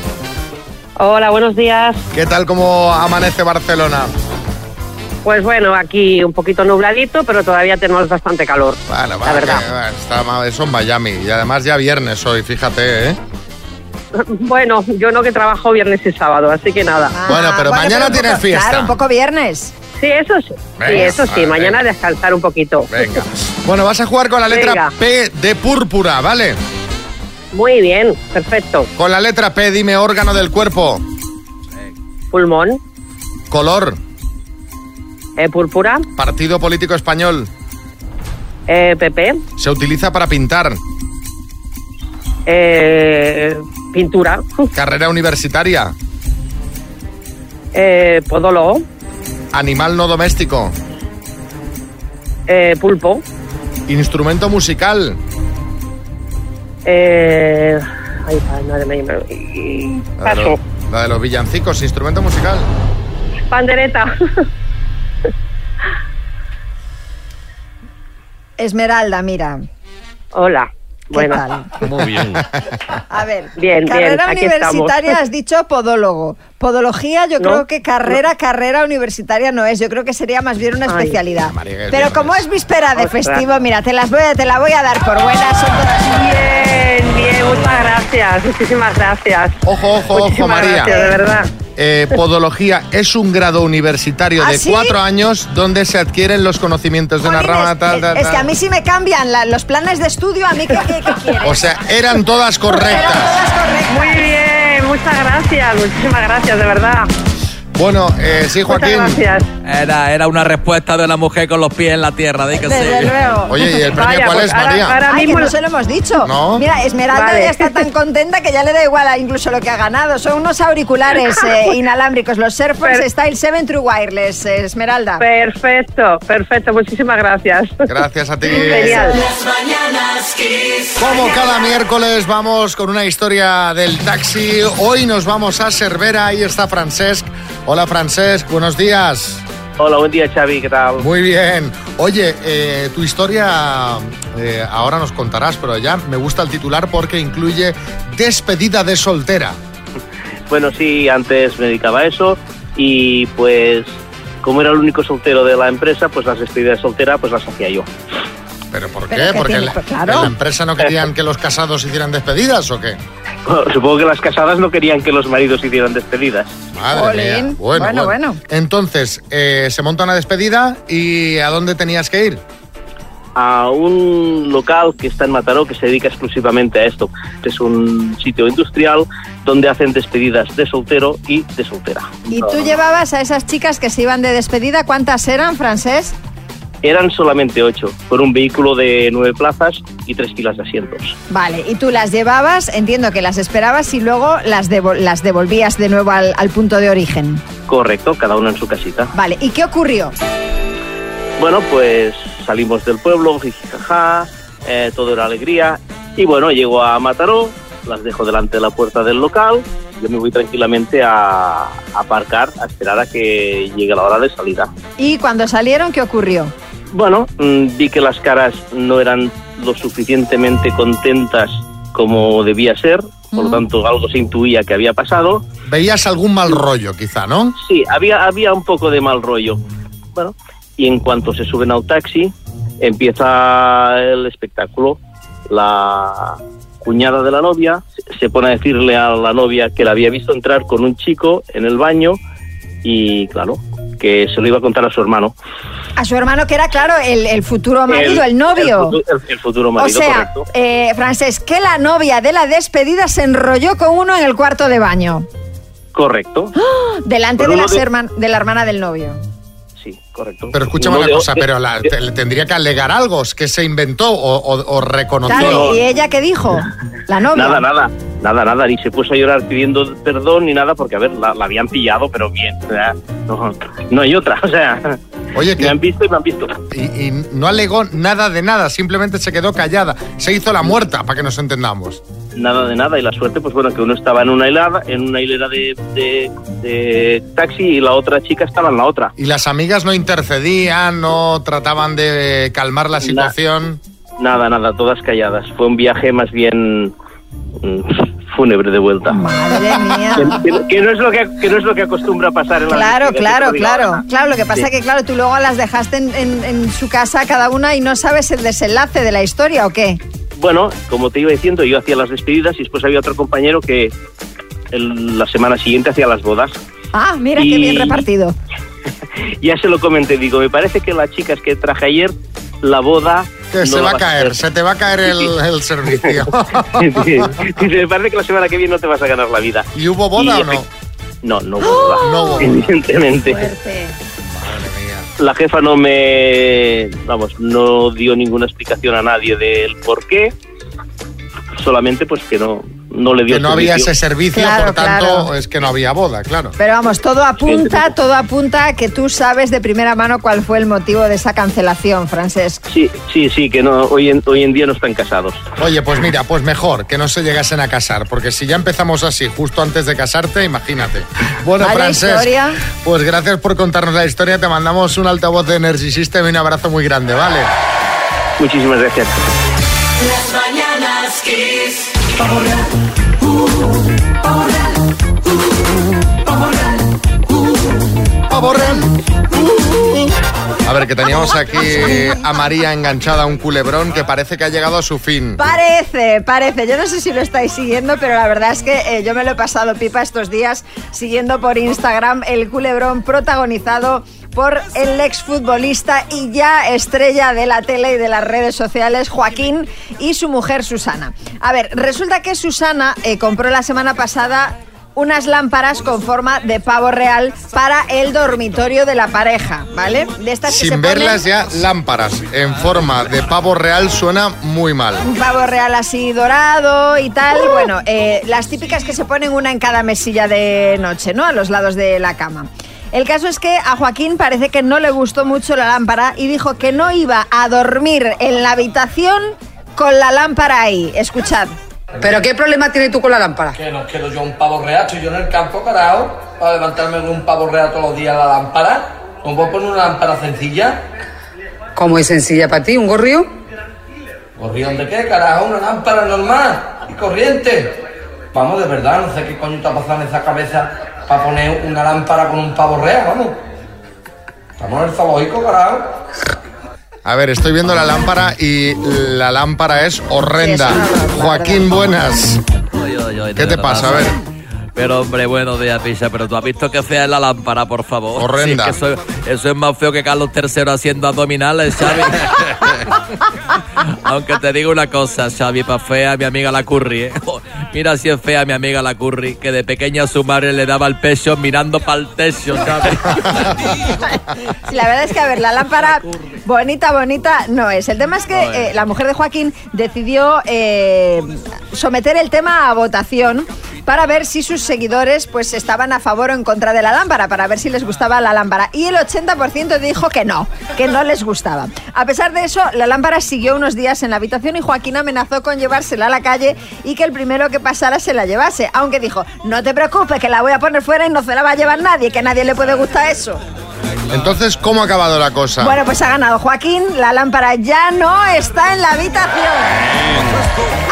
Hola, buenos días. ¿Qué tal cómo amanece Barcelona? Pues bueno, aquí un poquito nubladito, pero todavía tenemos bastante calor. Bueno, la verdad. que, bueno, está mal, eso en Miami. Y además ya viernes hoy, fíjate, ¿eh? <laughs> Bueno, yo no que trabajo viernes y sábado, así que nada. Bueno, pero mañana tienes poco- fiesta. Claro, un poco viernes. Sí, eso sí. Venga, sí, eso sí. vale, Mañana descansar un poquito. Venga. Bueno, vas a jugar con la letra Venga. P de púrpura, ¿vale? Muy bien, perfecto. Con la letra P, dime órgano del cuerpo. Pulmón. Color. Eh, púrpura. Partido político español. Eh, PP. Se utiliza para pintar. Eh, pintura. Carrera universitaria. Eh, podólogo. Animal no doméstico. Eh, pulpo. Instrumento musical. Eh, ay, madre mía, me- y- La de, Paso. los, la de los villancicos, instrumento musical. Pandereta. Esmeralda, mira. Hola. Bueno. tal? Muy bien. A ver, Bien, bien, carrera universitaria estamos. has dicho podólogo. Podología yo No, creo que carrera, carrera universitaria no es. Yo creo que sería más bien una Ay, especialidad. María, que es Pero viernes. como es víspera de Ostras. festivo, mira, te, las voy a, te la voy a dar por buenas. Son todas Bien, muchas gracias. Muchísimas gracias. Ojo, ojo, ojo, María. gracias, de verdad. Eh, podología es un grado universitario ¿Ah, de sí? cuatro años donde se adquieren los conocimientos de una rama tal, tal, es que a mí si me cambian la- los planes de estudio, a mí qué, qué, qué quieres. O sea, eran todas correctas. Muy bien, muchas gracias, muchísimas gracias, de verdad. Bueno, eh, sí, Joaquín. Muchas gracias. Era, era una respuesta de una mujer con los pies en la tierra, di que Desde sí. luego. Oye, ¿y el premio Vaya, cuál pues es, ahora- María? ahora Ay, que mismo no se lo hemos dicho. No. Mira, Esmeralda Vale. ya está tan contenta que ya le da igual a incluso lo que ha ganado. Son unos auriculares <laughs> eh, inalámbricos, los Surface Per- Style 7 True Wireless, eh, Esmeralda. Perfecto, perfecto, muchísimas gracias. Gracias a ti. Genial. Como cada miércoles vamos con una historia del taxi. Hoy nos vamos a Cervera. Ahí está Francesc. Hola Francesc, buenos días. Hola, buen día Xavi, ¿qué tal? Muy bien. Oye, eh, tu historia eh, ahora nos contarás, pero ya me gusta el titular porque incluye despedida de soltera. <laughs> Bueno, sí, antes me dedicaba a eso y pues como era el único soltero de la empresa, pues las despedidas de soltera pues las hacía yo. ¿Pero por Pero qué? que ¿Porque tiene- en la, claro. en la empresa no querían que los casados hicieran despedidas o qué? Supongo que las casadas no querían que los maridos hicieran despedidas. Madre mía. Bueno, Bueno, bueno. bueno. Entonces, eh, se monta una despedida y ¿a dónde tenías que ir? A un local que está en Mataró que se dedica exclusivamente a esto. Es un sitio industrial donde hacen despedidas de soltero y de soltera. ¿Y tú llevabas a esas chicas que se iban de despedida? ¿Cuántas eran, Francés? Eran solamente ocho, por un vehículo de nueve plazas y tres filas de asientos. Vale, y tú las llevabas, entiendo que las esperabas y luego las, devo- las devolvías de nuevo al, al punto de origen. Correcto, cada una en su casita. Vale, ¿y qué ocurrió? Bueno, pues salimos del pueblo, jijijaja, eh, todo era alegría. Y bueno, llego a Mataró, las dejo delante de la puerta del local, yo me voy tranquilamente a, a aparcar, a esperar a que llegue la hora de salida. ¿Y cuando salieron, qué ocurrió? Bueno, mm, vi que las caras no eran lo suficientemente contentas como debía ser, por lo tanto algo se intuía que había pasado. Veías algún mal rollo, quizá, ¿no? Sí, había, había un poco de mal rollo. Bueno, y en cuanto se suben al taxi, empieza el espectáculo. La cuñada de la novia se- se pone a decirle a la novia que la había visto entrar con un chico en el baño y, claro, que se lo iba a contar a su hermano. A su hermano, que era, claro, el, el futuro marido, el, novio. El, futu- el- el futuro o marido, sea, correcto. eh, Francés, que la novia de la despedida se enrolló con uno en el cuarto de baño. Correcto. <gasps> Delante de, las de- herman- de la hermana del novio. Sí, correcto. Pero escúchame una cosa, de- pero la- te- le tendría que alegar algo, es que se inventó o, o- o reconoció. Claro, ¿y ella qué dijo? La novia. Nada, nada, nada, nada, ni se puso a llorar pidiendo perdón ni nada, porque a ver, la, la habían pillado, pero bien, o sea, no, no hay otra, o sea, Oye, me han visto y me han visto. Y, y no alegó nada de nada, simplemente se quedó callada. Se hizo la muerta, para que nos entendamos. Nada de nada, y la suerte, pues bueno, que uno estaba en una hilera, en una hilera de, de- de taxi y la otra chica estaba en la otra. Y las amigas no intercedían, no trataban de calmar la situación. Nada, nada, todas calladas. Fue un viaje más bien mm, fúnebre de vuelta. Madre mía. Que, que- que no es lo que, que no es lo que acostumbra pasar en la Claro, despedida, claro, claro. ahora. Claro, lo que pasa Sí. es que, claro, tú luego las dejaste en, en- en su casa cada una y no sabes el desenlace de la historia o qué. Bueno, como te iba diciendo, yo hacía las despedidas y después había otro compañero que el- la semana siguiente hacía las bodas. Ah, mira qué bien repartido. <laughs> Ya se lo comenté, digo, me parece que las chicas que traje ayer, la boda... Que no se va a caer, se te va a caer el, <laughs> el servicio. <laughs> Dice, me parece que la semana que viene no te vas a ganar la vida. ¿Y hubo boda Y o no? <laughs> No, no hubo <gasps> boda. No hubo boda. Evidentemente. La jefa no me, vamos, no dio ninguna explicación a nadie del por qué. Solamente pues que no, no le dio Que no había ese servicio, Claro, por tanto, claro. es que no había boda, claro. Pero vamos, todo apunta, todo apunta a que tú sabes de primera mano cuál fue el motivo de esa cancelación, Francesc. Sí, sí, sí, que no, hoy en, hoy en día no están casados. Oye, pues mira, pues mejor que no se llegasen a casar, porque si ya empezamos así justo antes de casarte, imagínate. Bueno, Vaya Francesc, historia. pues gracias por contarnos la historia, te mandamos un altavoz de Energy System y un abrazo muy grande, ¿vale? Muchísimas gracias. Las mañanas Kiss. Pavo real. Uh, pavo real. Uh. A ver, que teníamos aquí a María enganchada a un culebrón que parece que ha llegado a su fin. Parece, parece. Yo no sé si lo estáis siguiendo, pero la verdad es que eh, yo me lo he pasado pipa estos días siguiendo por Instagram el culebrón protagonizado por el exfutbolista y ya estrella de la tele y de las redes sociales, Joaquín, y su mujer Susana. A ver, resulta que Susana eh, compró la semana pasada unas lámparas con forma de pavo real para el dormitorio de la pareja, ¿vale? De estas que se Sin ponen- verlas ya, lámparas en forma de pavo real suena muy mal. un pavo real así dorado y tal. Bueno, eh, las típicas que se ponen una en cada mesilla de noche, ¿no? A los lados de la cama. El caso es que a Joaquín parece que no le gustó mucho la lámpara y dijo que no iba a dormir en la habitación con la lámpara ahí. Escuchad. ¿Pero qué problema tienes tú con la lámpara? Que no quiero yo un pavo real, estoy yo en el campo, carajo, para levantarme con un pavo real todos los días a la lámpara. ¿Cómo puedo poner una lámpara sencilla? ¿Cómo es sencilla para ti? ¿Un gorrío? ¿Gorrión de qué, carajo? Una lámpara normal y corriente. Vamos, de verdad, no sé qué coño te ha pasado en esa cabeza para poner una lámpara con un pavo real, vamos. Estamos en el zoológico, carajo. A ver, estoy viendo la lámpara y la lámpara es horrenda. Joaquín, buenas. ¿Qué te pasa? A ver. Pero hombre, buenos días, Picha, pero tú has visto que fea es la lámpara, por favor. Horrenda. Sí, es que eso, eso es más feo que Carlos III haciendo abdominales, Xavi. <laughs> Aunque te digo una cosa, Xavi, pa' fea, mi amiga la curry, ¿eh? Mira si es fea mi amiga la Curry, que de pequeña su madre le daba el pecho mirando para el techo, ¿sabes? <laughs> Sí, la verdad es que, a ver, la lámpara bonita, bonita no es. El tema es que eh, la mujer de Joaquín decidió eh, someter el tema a votación para ver si sus seguidores pues estaban a favor o en contra de la lámpara, para ver si les gustaba la lámpara. Y el 80% dijo que no, que no les gustaba. A pesar de eso, la lámpara siguió unos días en la habitación y Joaquín amenazó con llevársela a la calle y que el primero que pasara se la llevase. Aunque dijo, no te preocupes, que la voy a poner fuera y no se la va a llevar nadie, que a nadie le puede gustar eso. Entonces, ¿cómo ha acabado la cosa? Bueno, pues ha ganado Joaquín, la lámpara ya no está en la habitación.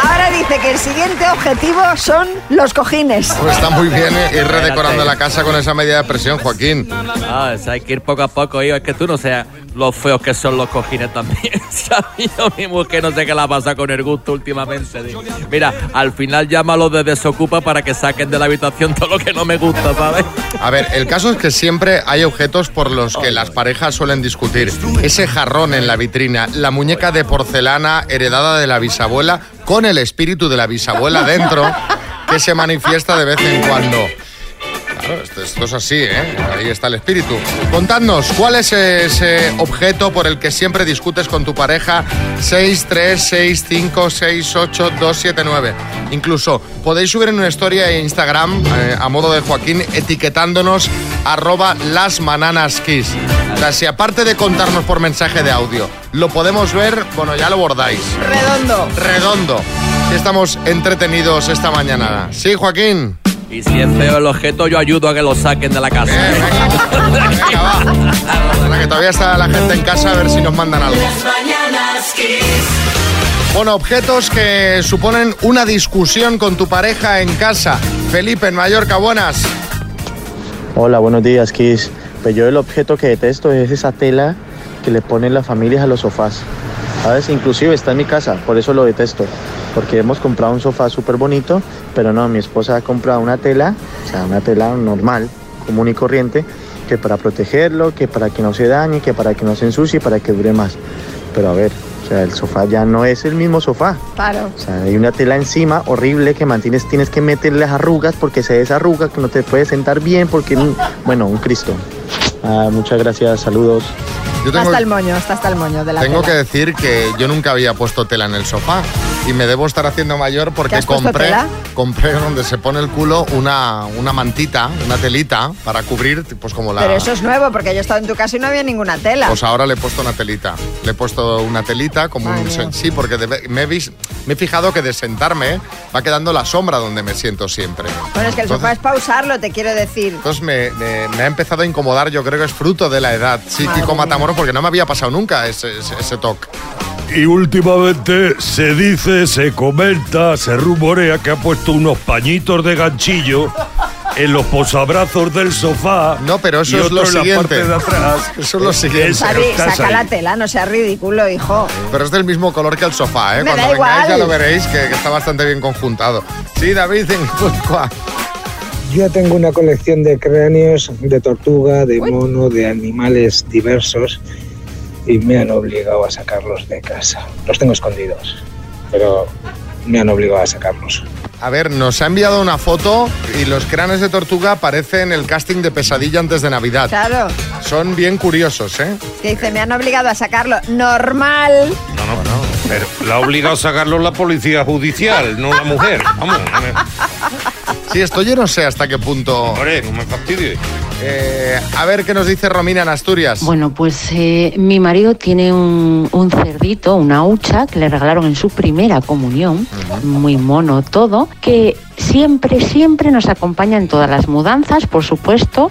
Ahora dice que el siguiente objetivo son los cojines. Pues está muy bien eh, ir redecorando la casa con esa medida de presión, Joaquín. Ah, hay que ir poco a poco, hijo. Es que tú no seas lo feos que son los cojines también. ¿sabes? Yo mi mujer no sé qué la pasa con el gusto últimamente. Mira, al final llámalo de desocupa para que saquen de la habitación todo lo que no me gusta, ¿sabes? A ver, el caso es que siempre hay objetos por los que las parejas suelen discutir. Ese jarrón en la vitrina, la muñeca de porcelana heredada de la bisabuela con el espíritu de la bisabuela dentro que se manifiesta de vez en cuando. Esto, esto es así, ¿eh? Ahí está el espíritu. Contadnos, ¿cuál es ese objeto por el que siempre discutes con tu pareja? 6, 3, 6, 5, 6, 8, 2, 7, 9. Incluso podéis subir en una historia de Instagram eh, a modo de Joaquín etiquetándonos arroba lasmananaskiss. O sea, si aparte de contarnos por mensaje de audio, lo podemos ver, bueno, ya lo bordáis. Redondo. Redondo. Estamos entretenidos esta mañana. ¿Sí, Joaquín? Y si es feo el objeto, yo ayudo a que lo saquen de la casa. Ahora que todavía está la gente en casa a ver si nos mandan algo. Mañanas Kiss. Bueno, objetos que suponen una discusión con tu pareja en casa. Felipe, en Mallorca, buenas. Hola, buenos días, Kiss. Pues yo el objeto que detesto es esa tela que le ponen las familias a los sofás. ¿Sabes? Inclusive está en mi casa, por eso lo detesto. Porque hemos comprado un sofá súper bonito, pero no, mi esposa ha comprado una tela, o sea, una tela normal, común y corriente, que para protegerlo, que para que no se dañe, que para que no se ensucie, para que dure más. Pero a ver, o sea, el sofá ya no es el mismo sofá. Claro. O sea, hay una tela encima horrible que mantienes, tienes que meterle las arrugas porque se desarruga, que no te puedes sentar bien porque, <laughs> bueno, un Cristo. Ah, muchas gracias, saludos. Yo Está tengo, hasta el moño, está hasta el moño de la tengo que decir que yo nunca había puesto tela en el sofá y me debo estar haciendo mayor ¿Qué porque compré, compré donde se pone el culo una, una mantita, una telita para cubrir, pues como la... Pero eso es nuevo, porque yo he estado en tu casa y no había ninguna tela. Pues ahora le he puesto una telita. Le he puesto una telita como Ay, un... Dios. Sí, porque de- me, he vis- me he fijado que de sentarme va quedando la sombra donde me siento siempre. Bueno, es que el Entonces- sofá es para usarlo, te quiero decir. Entonces me, me- me ha empezado a incomodar, yo creo que es fruto de la edad Madre mía. Matamoros, porque no me había pasado nunca ese, ese, ese toque. Y últimamente se dice, se comenta, se rumorea que ha puesto unos pañitos de ganchillo en los posabrazos del sofá. No, pero eso y es lo otro en la siguiente. parte de atrás. <laughs> Eso es lo siguiente. Saca ahí. la tela, no seas ridículo, hijo. Pero es del mismo color que el sofá, ¿eh? Me Cuando da vengáis ya lo veréis que, que está bastante bien conjuntado. Sí, David, en Guipúzcoa. Yo tengo una colección de cráneos de tortuga, de mono, de animales diversos y me han obligado a sacarlos de casa. Los tengo escondidos, pero me han obligado a sacarlos. A ver, nos ha enviado una foto y los cráneos de tortuga aparecen en el casting de Pesadilla antes de Navidad. Claro. Son bien curiosos, ¿eh? Que dice, me han obligado a sacarlo. Normal. No, no, no. Pero la ha obligado a sacarlo la policía judicial, no la mujer. Vamos, Sí, esto yo no sé hasta qué punto. hombre, no me fastidie. Eh, a ver qué nos dice Romina en Asturias. Bueno, pues eh, mi marido tiene un, un cerdito, una hucha, que le regalaron en su primera comunión, muy mono todo, que siempre, siempre nos acompaña en todas las mudanzas, por supuesto,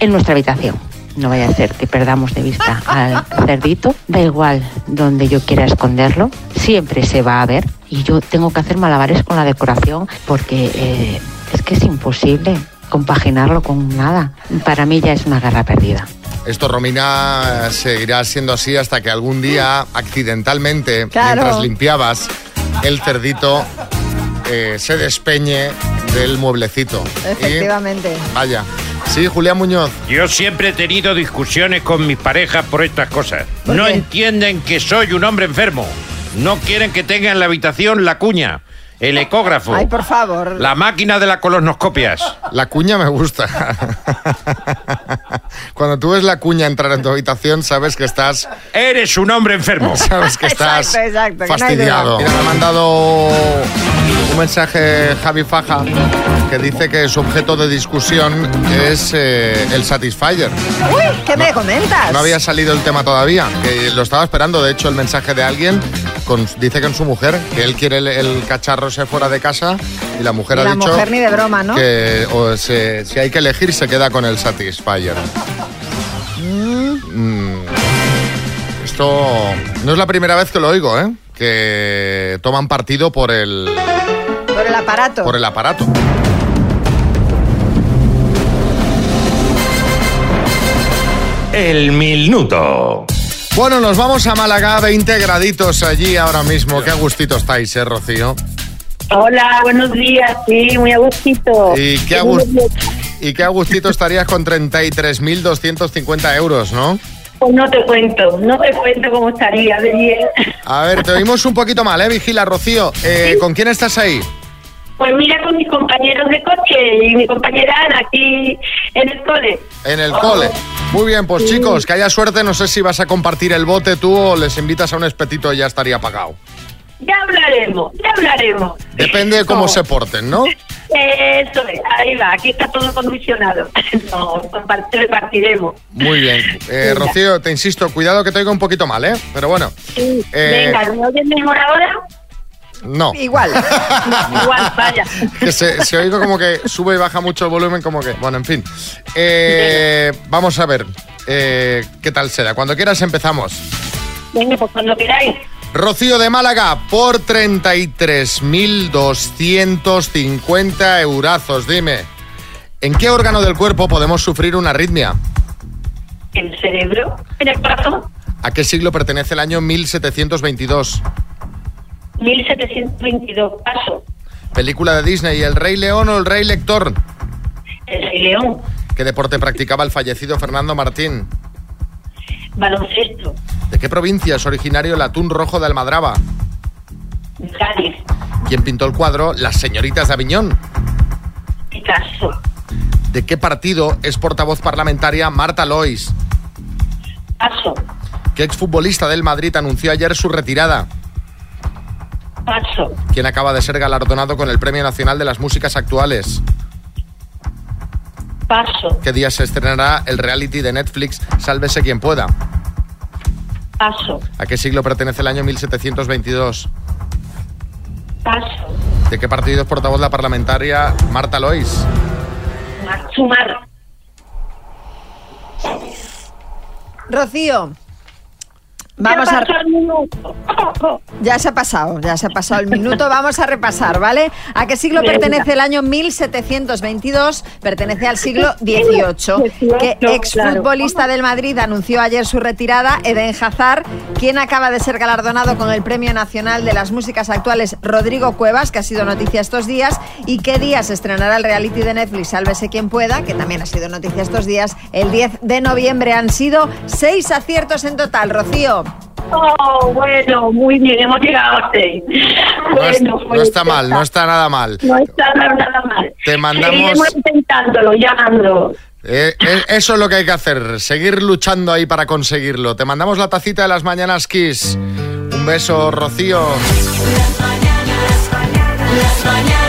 en nuestra habitación. No vaya a ser que perdamos de vista al cerdito. Da igual donde yo quiera esconderlo, siempre se va a ver. Y yo tengo que hacer malabares con la decoración porque eh, es que es imposible compaginarlo con nada. Para mí ya es una guerra perdida. Esto, Romina, seguirá siendo así hasta que algún día, accidentalmente, Claro. mientras limpiabas, el cerdito eh, se despeñe del mueblecito. Y, Efectivamente. vaya. Sí, Julián Muñoz. Yo siempre he tenido discusiones con mis parejas por estas cosas. ¿Por No qué? entienden que soy un hombre enfermo. No quieren que tenga en la habitación la cuña. El ecógrafo. Ay, por favor. La máquina de las colonoscopias. La cuña me gusta. Cuando tú ves la cuña entrar en tu habitación, sabes que estás... Eres un hombre enfermo. Sabes que estás Exacto, exacto, que no fastidiado. Mira, me ha mandado un mensaje Javi Faja que dice que su objeto de discusión es eh, el Satisfyer. Uy, ¿qué me comentas? No había salido el tema todavía, que lo estaba esperando, de hecho, el mensaje de alguien con- dice que en su mujer, que él quiere el, el cacharro fuera de casa y la mujer Y ha la dicho mujer ni de broma, ¿no? que o se- si hay que elegir se queda con el Satisfyer. Mm. Esto no es la primera vez que lo oigo, ¿eh? Que toman partido por el, Por el aparato. por el aparato. El minuto. Bueno, nos vamos a Málaga, 20 graditos allí ahora mismo. Qué a gustito estáis, ¿eh, Rocío? Hola, buenos días. Sí, muy a gustito. Y qué a, gust- y qué a gustito estarías con 33.250 euros, ¿no? Pues no te cuento, no te cuento cómo estaría de bien. A ver, te oímos un poquito mal, ¿eh? Vigila, Rocío. Eh, ¿Con quién estás ahí? Pues mira con mis compañeros de coche y mi compañera Ana aquí en el cole. En el cole. Muy bien, pues chicos, que haya suerte. No sé si vas a compartir el bote tú o les invitas a un espetito y ya estaría pagado. Ya hablaremos, ya hablaremos. Depende de cómo se porten, ¿no? Eso es, ahí va, aquí está todo condicionado. <laughs> No, repartiremos. Muy bien. Eh, Rocío, te insisto, cuidado que te oigo un poquito mal, ¿eh? Pero bueno. Eh, Venga, ¿me oyes mejor ahora? No. Igual. <laughs> Igual, vaya. que se, se oigo como que sube y baja mucho el volumen, como que. Bueno, en fin. Eh, vamos a ver eh, qué tal será. Cuando quieras empezamos. Venga, pues cuando queráis. Rocío de Málaga por 33.250 eurazos. Dime, ¿en qué órgano del cuerpo podemos sufrir una arritmia? ¿El cerebro? ¿En el corazón? ¿A qué siglo pertenece el año 1722? 1722. Paso. ¿Película de Disney, El Rey León o El Rey Lector? El Rey León. ¿Qué deporte practicaba el fallecido Fernando Martín? Baloncesto. ¿De qué provincia es originario el atún rojo de Almadraba? Cádiz. ¿Quién pintó el cuadro Las señoritas de Aviñón? Picasso. ¿De qué partido es portavoz parlamentaria Marta Lois? Paso. ¿Qué exfutbolista del Madrid anunció ayer su retirada? Paso. ¿Quién acaba de ser galardonado con el Premio Nacional de las Músicas Actuales? Paso. ¿Qué día se estrenará el reality de Netflix Sálvese quien pueda? Paso. ¿A qué siglo pertenece el año 1722? Paso. ¿De qué partido es portavoz la parlamentaria Marta Lois? Sumar. Rocío. Vamos Ya a... pasó el minuto. <laughs> Ya se ha pasado, ya se ha pasado el minuto. Vamos a repasar, ¿vale? ¿A qué siglo Venga. pertenece el año 1722? Pertenece al siglo XVIII. ¿Qué claro. exfutbolista del Madrid anunció ayer su retirada? Eden Hazard. ¿Quién acaba de ser galardonado con el Premio Nacional de las Músicas Actuales? Rodrigo Cuevas, que ha sido noticia estos días. ¿Y qué día se estrenará el reality de Netflix Sálvese quien pueda? Que también ha sido noticia estos días. El 10 de noviembre han sido seis aciertos en total, Rocío. Oh, bueno, muy bien, hemos llegado a seis. No, es- Bueno, no pues está mal, no está nada mal. No está nada mal. Te mandamos- Seguiremos intentándolo, llamando. Eh, eh, eso es lo que hay que hacer, seguir luchando ahí para conseguirlo. Te mandamos la tacita de las mañanas Kiss. Un beso, Rocío. Las mañanas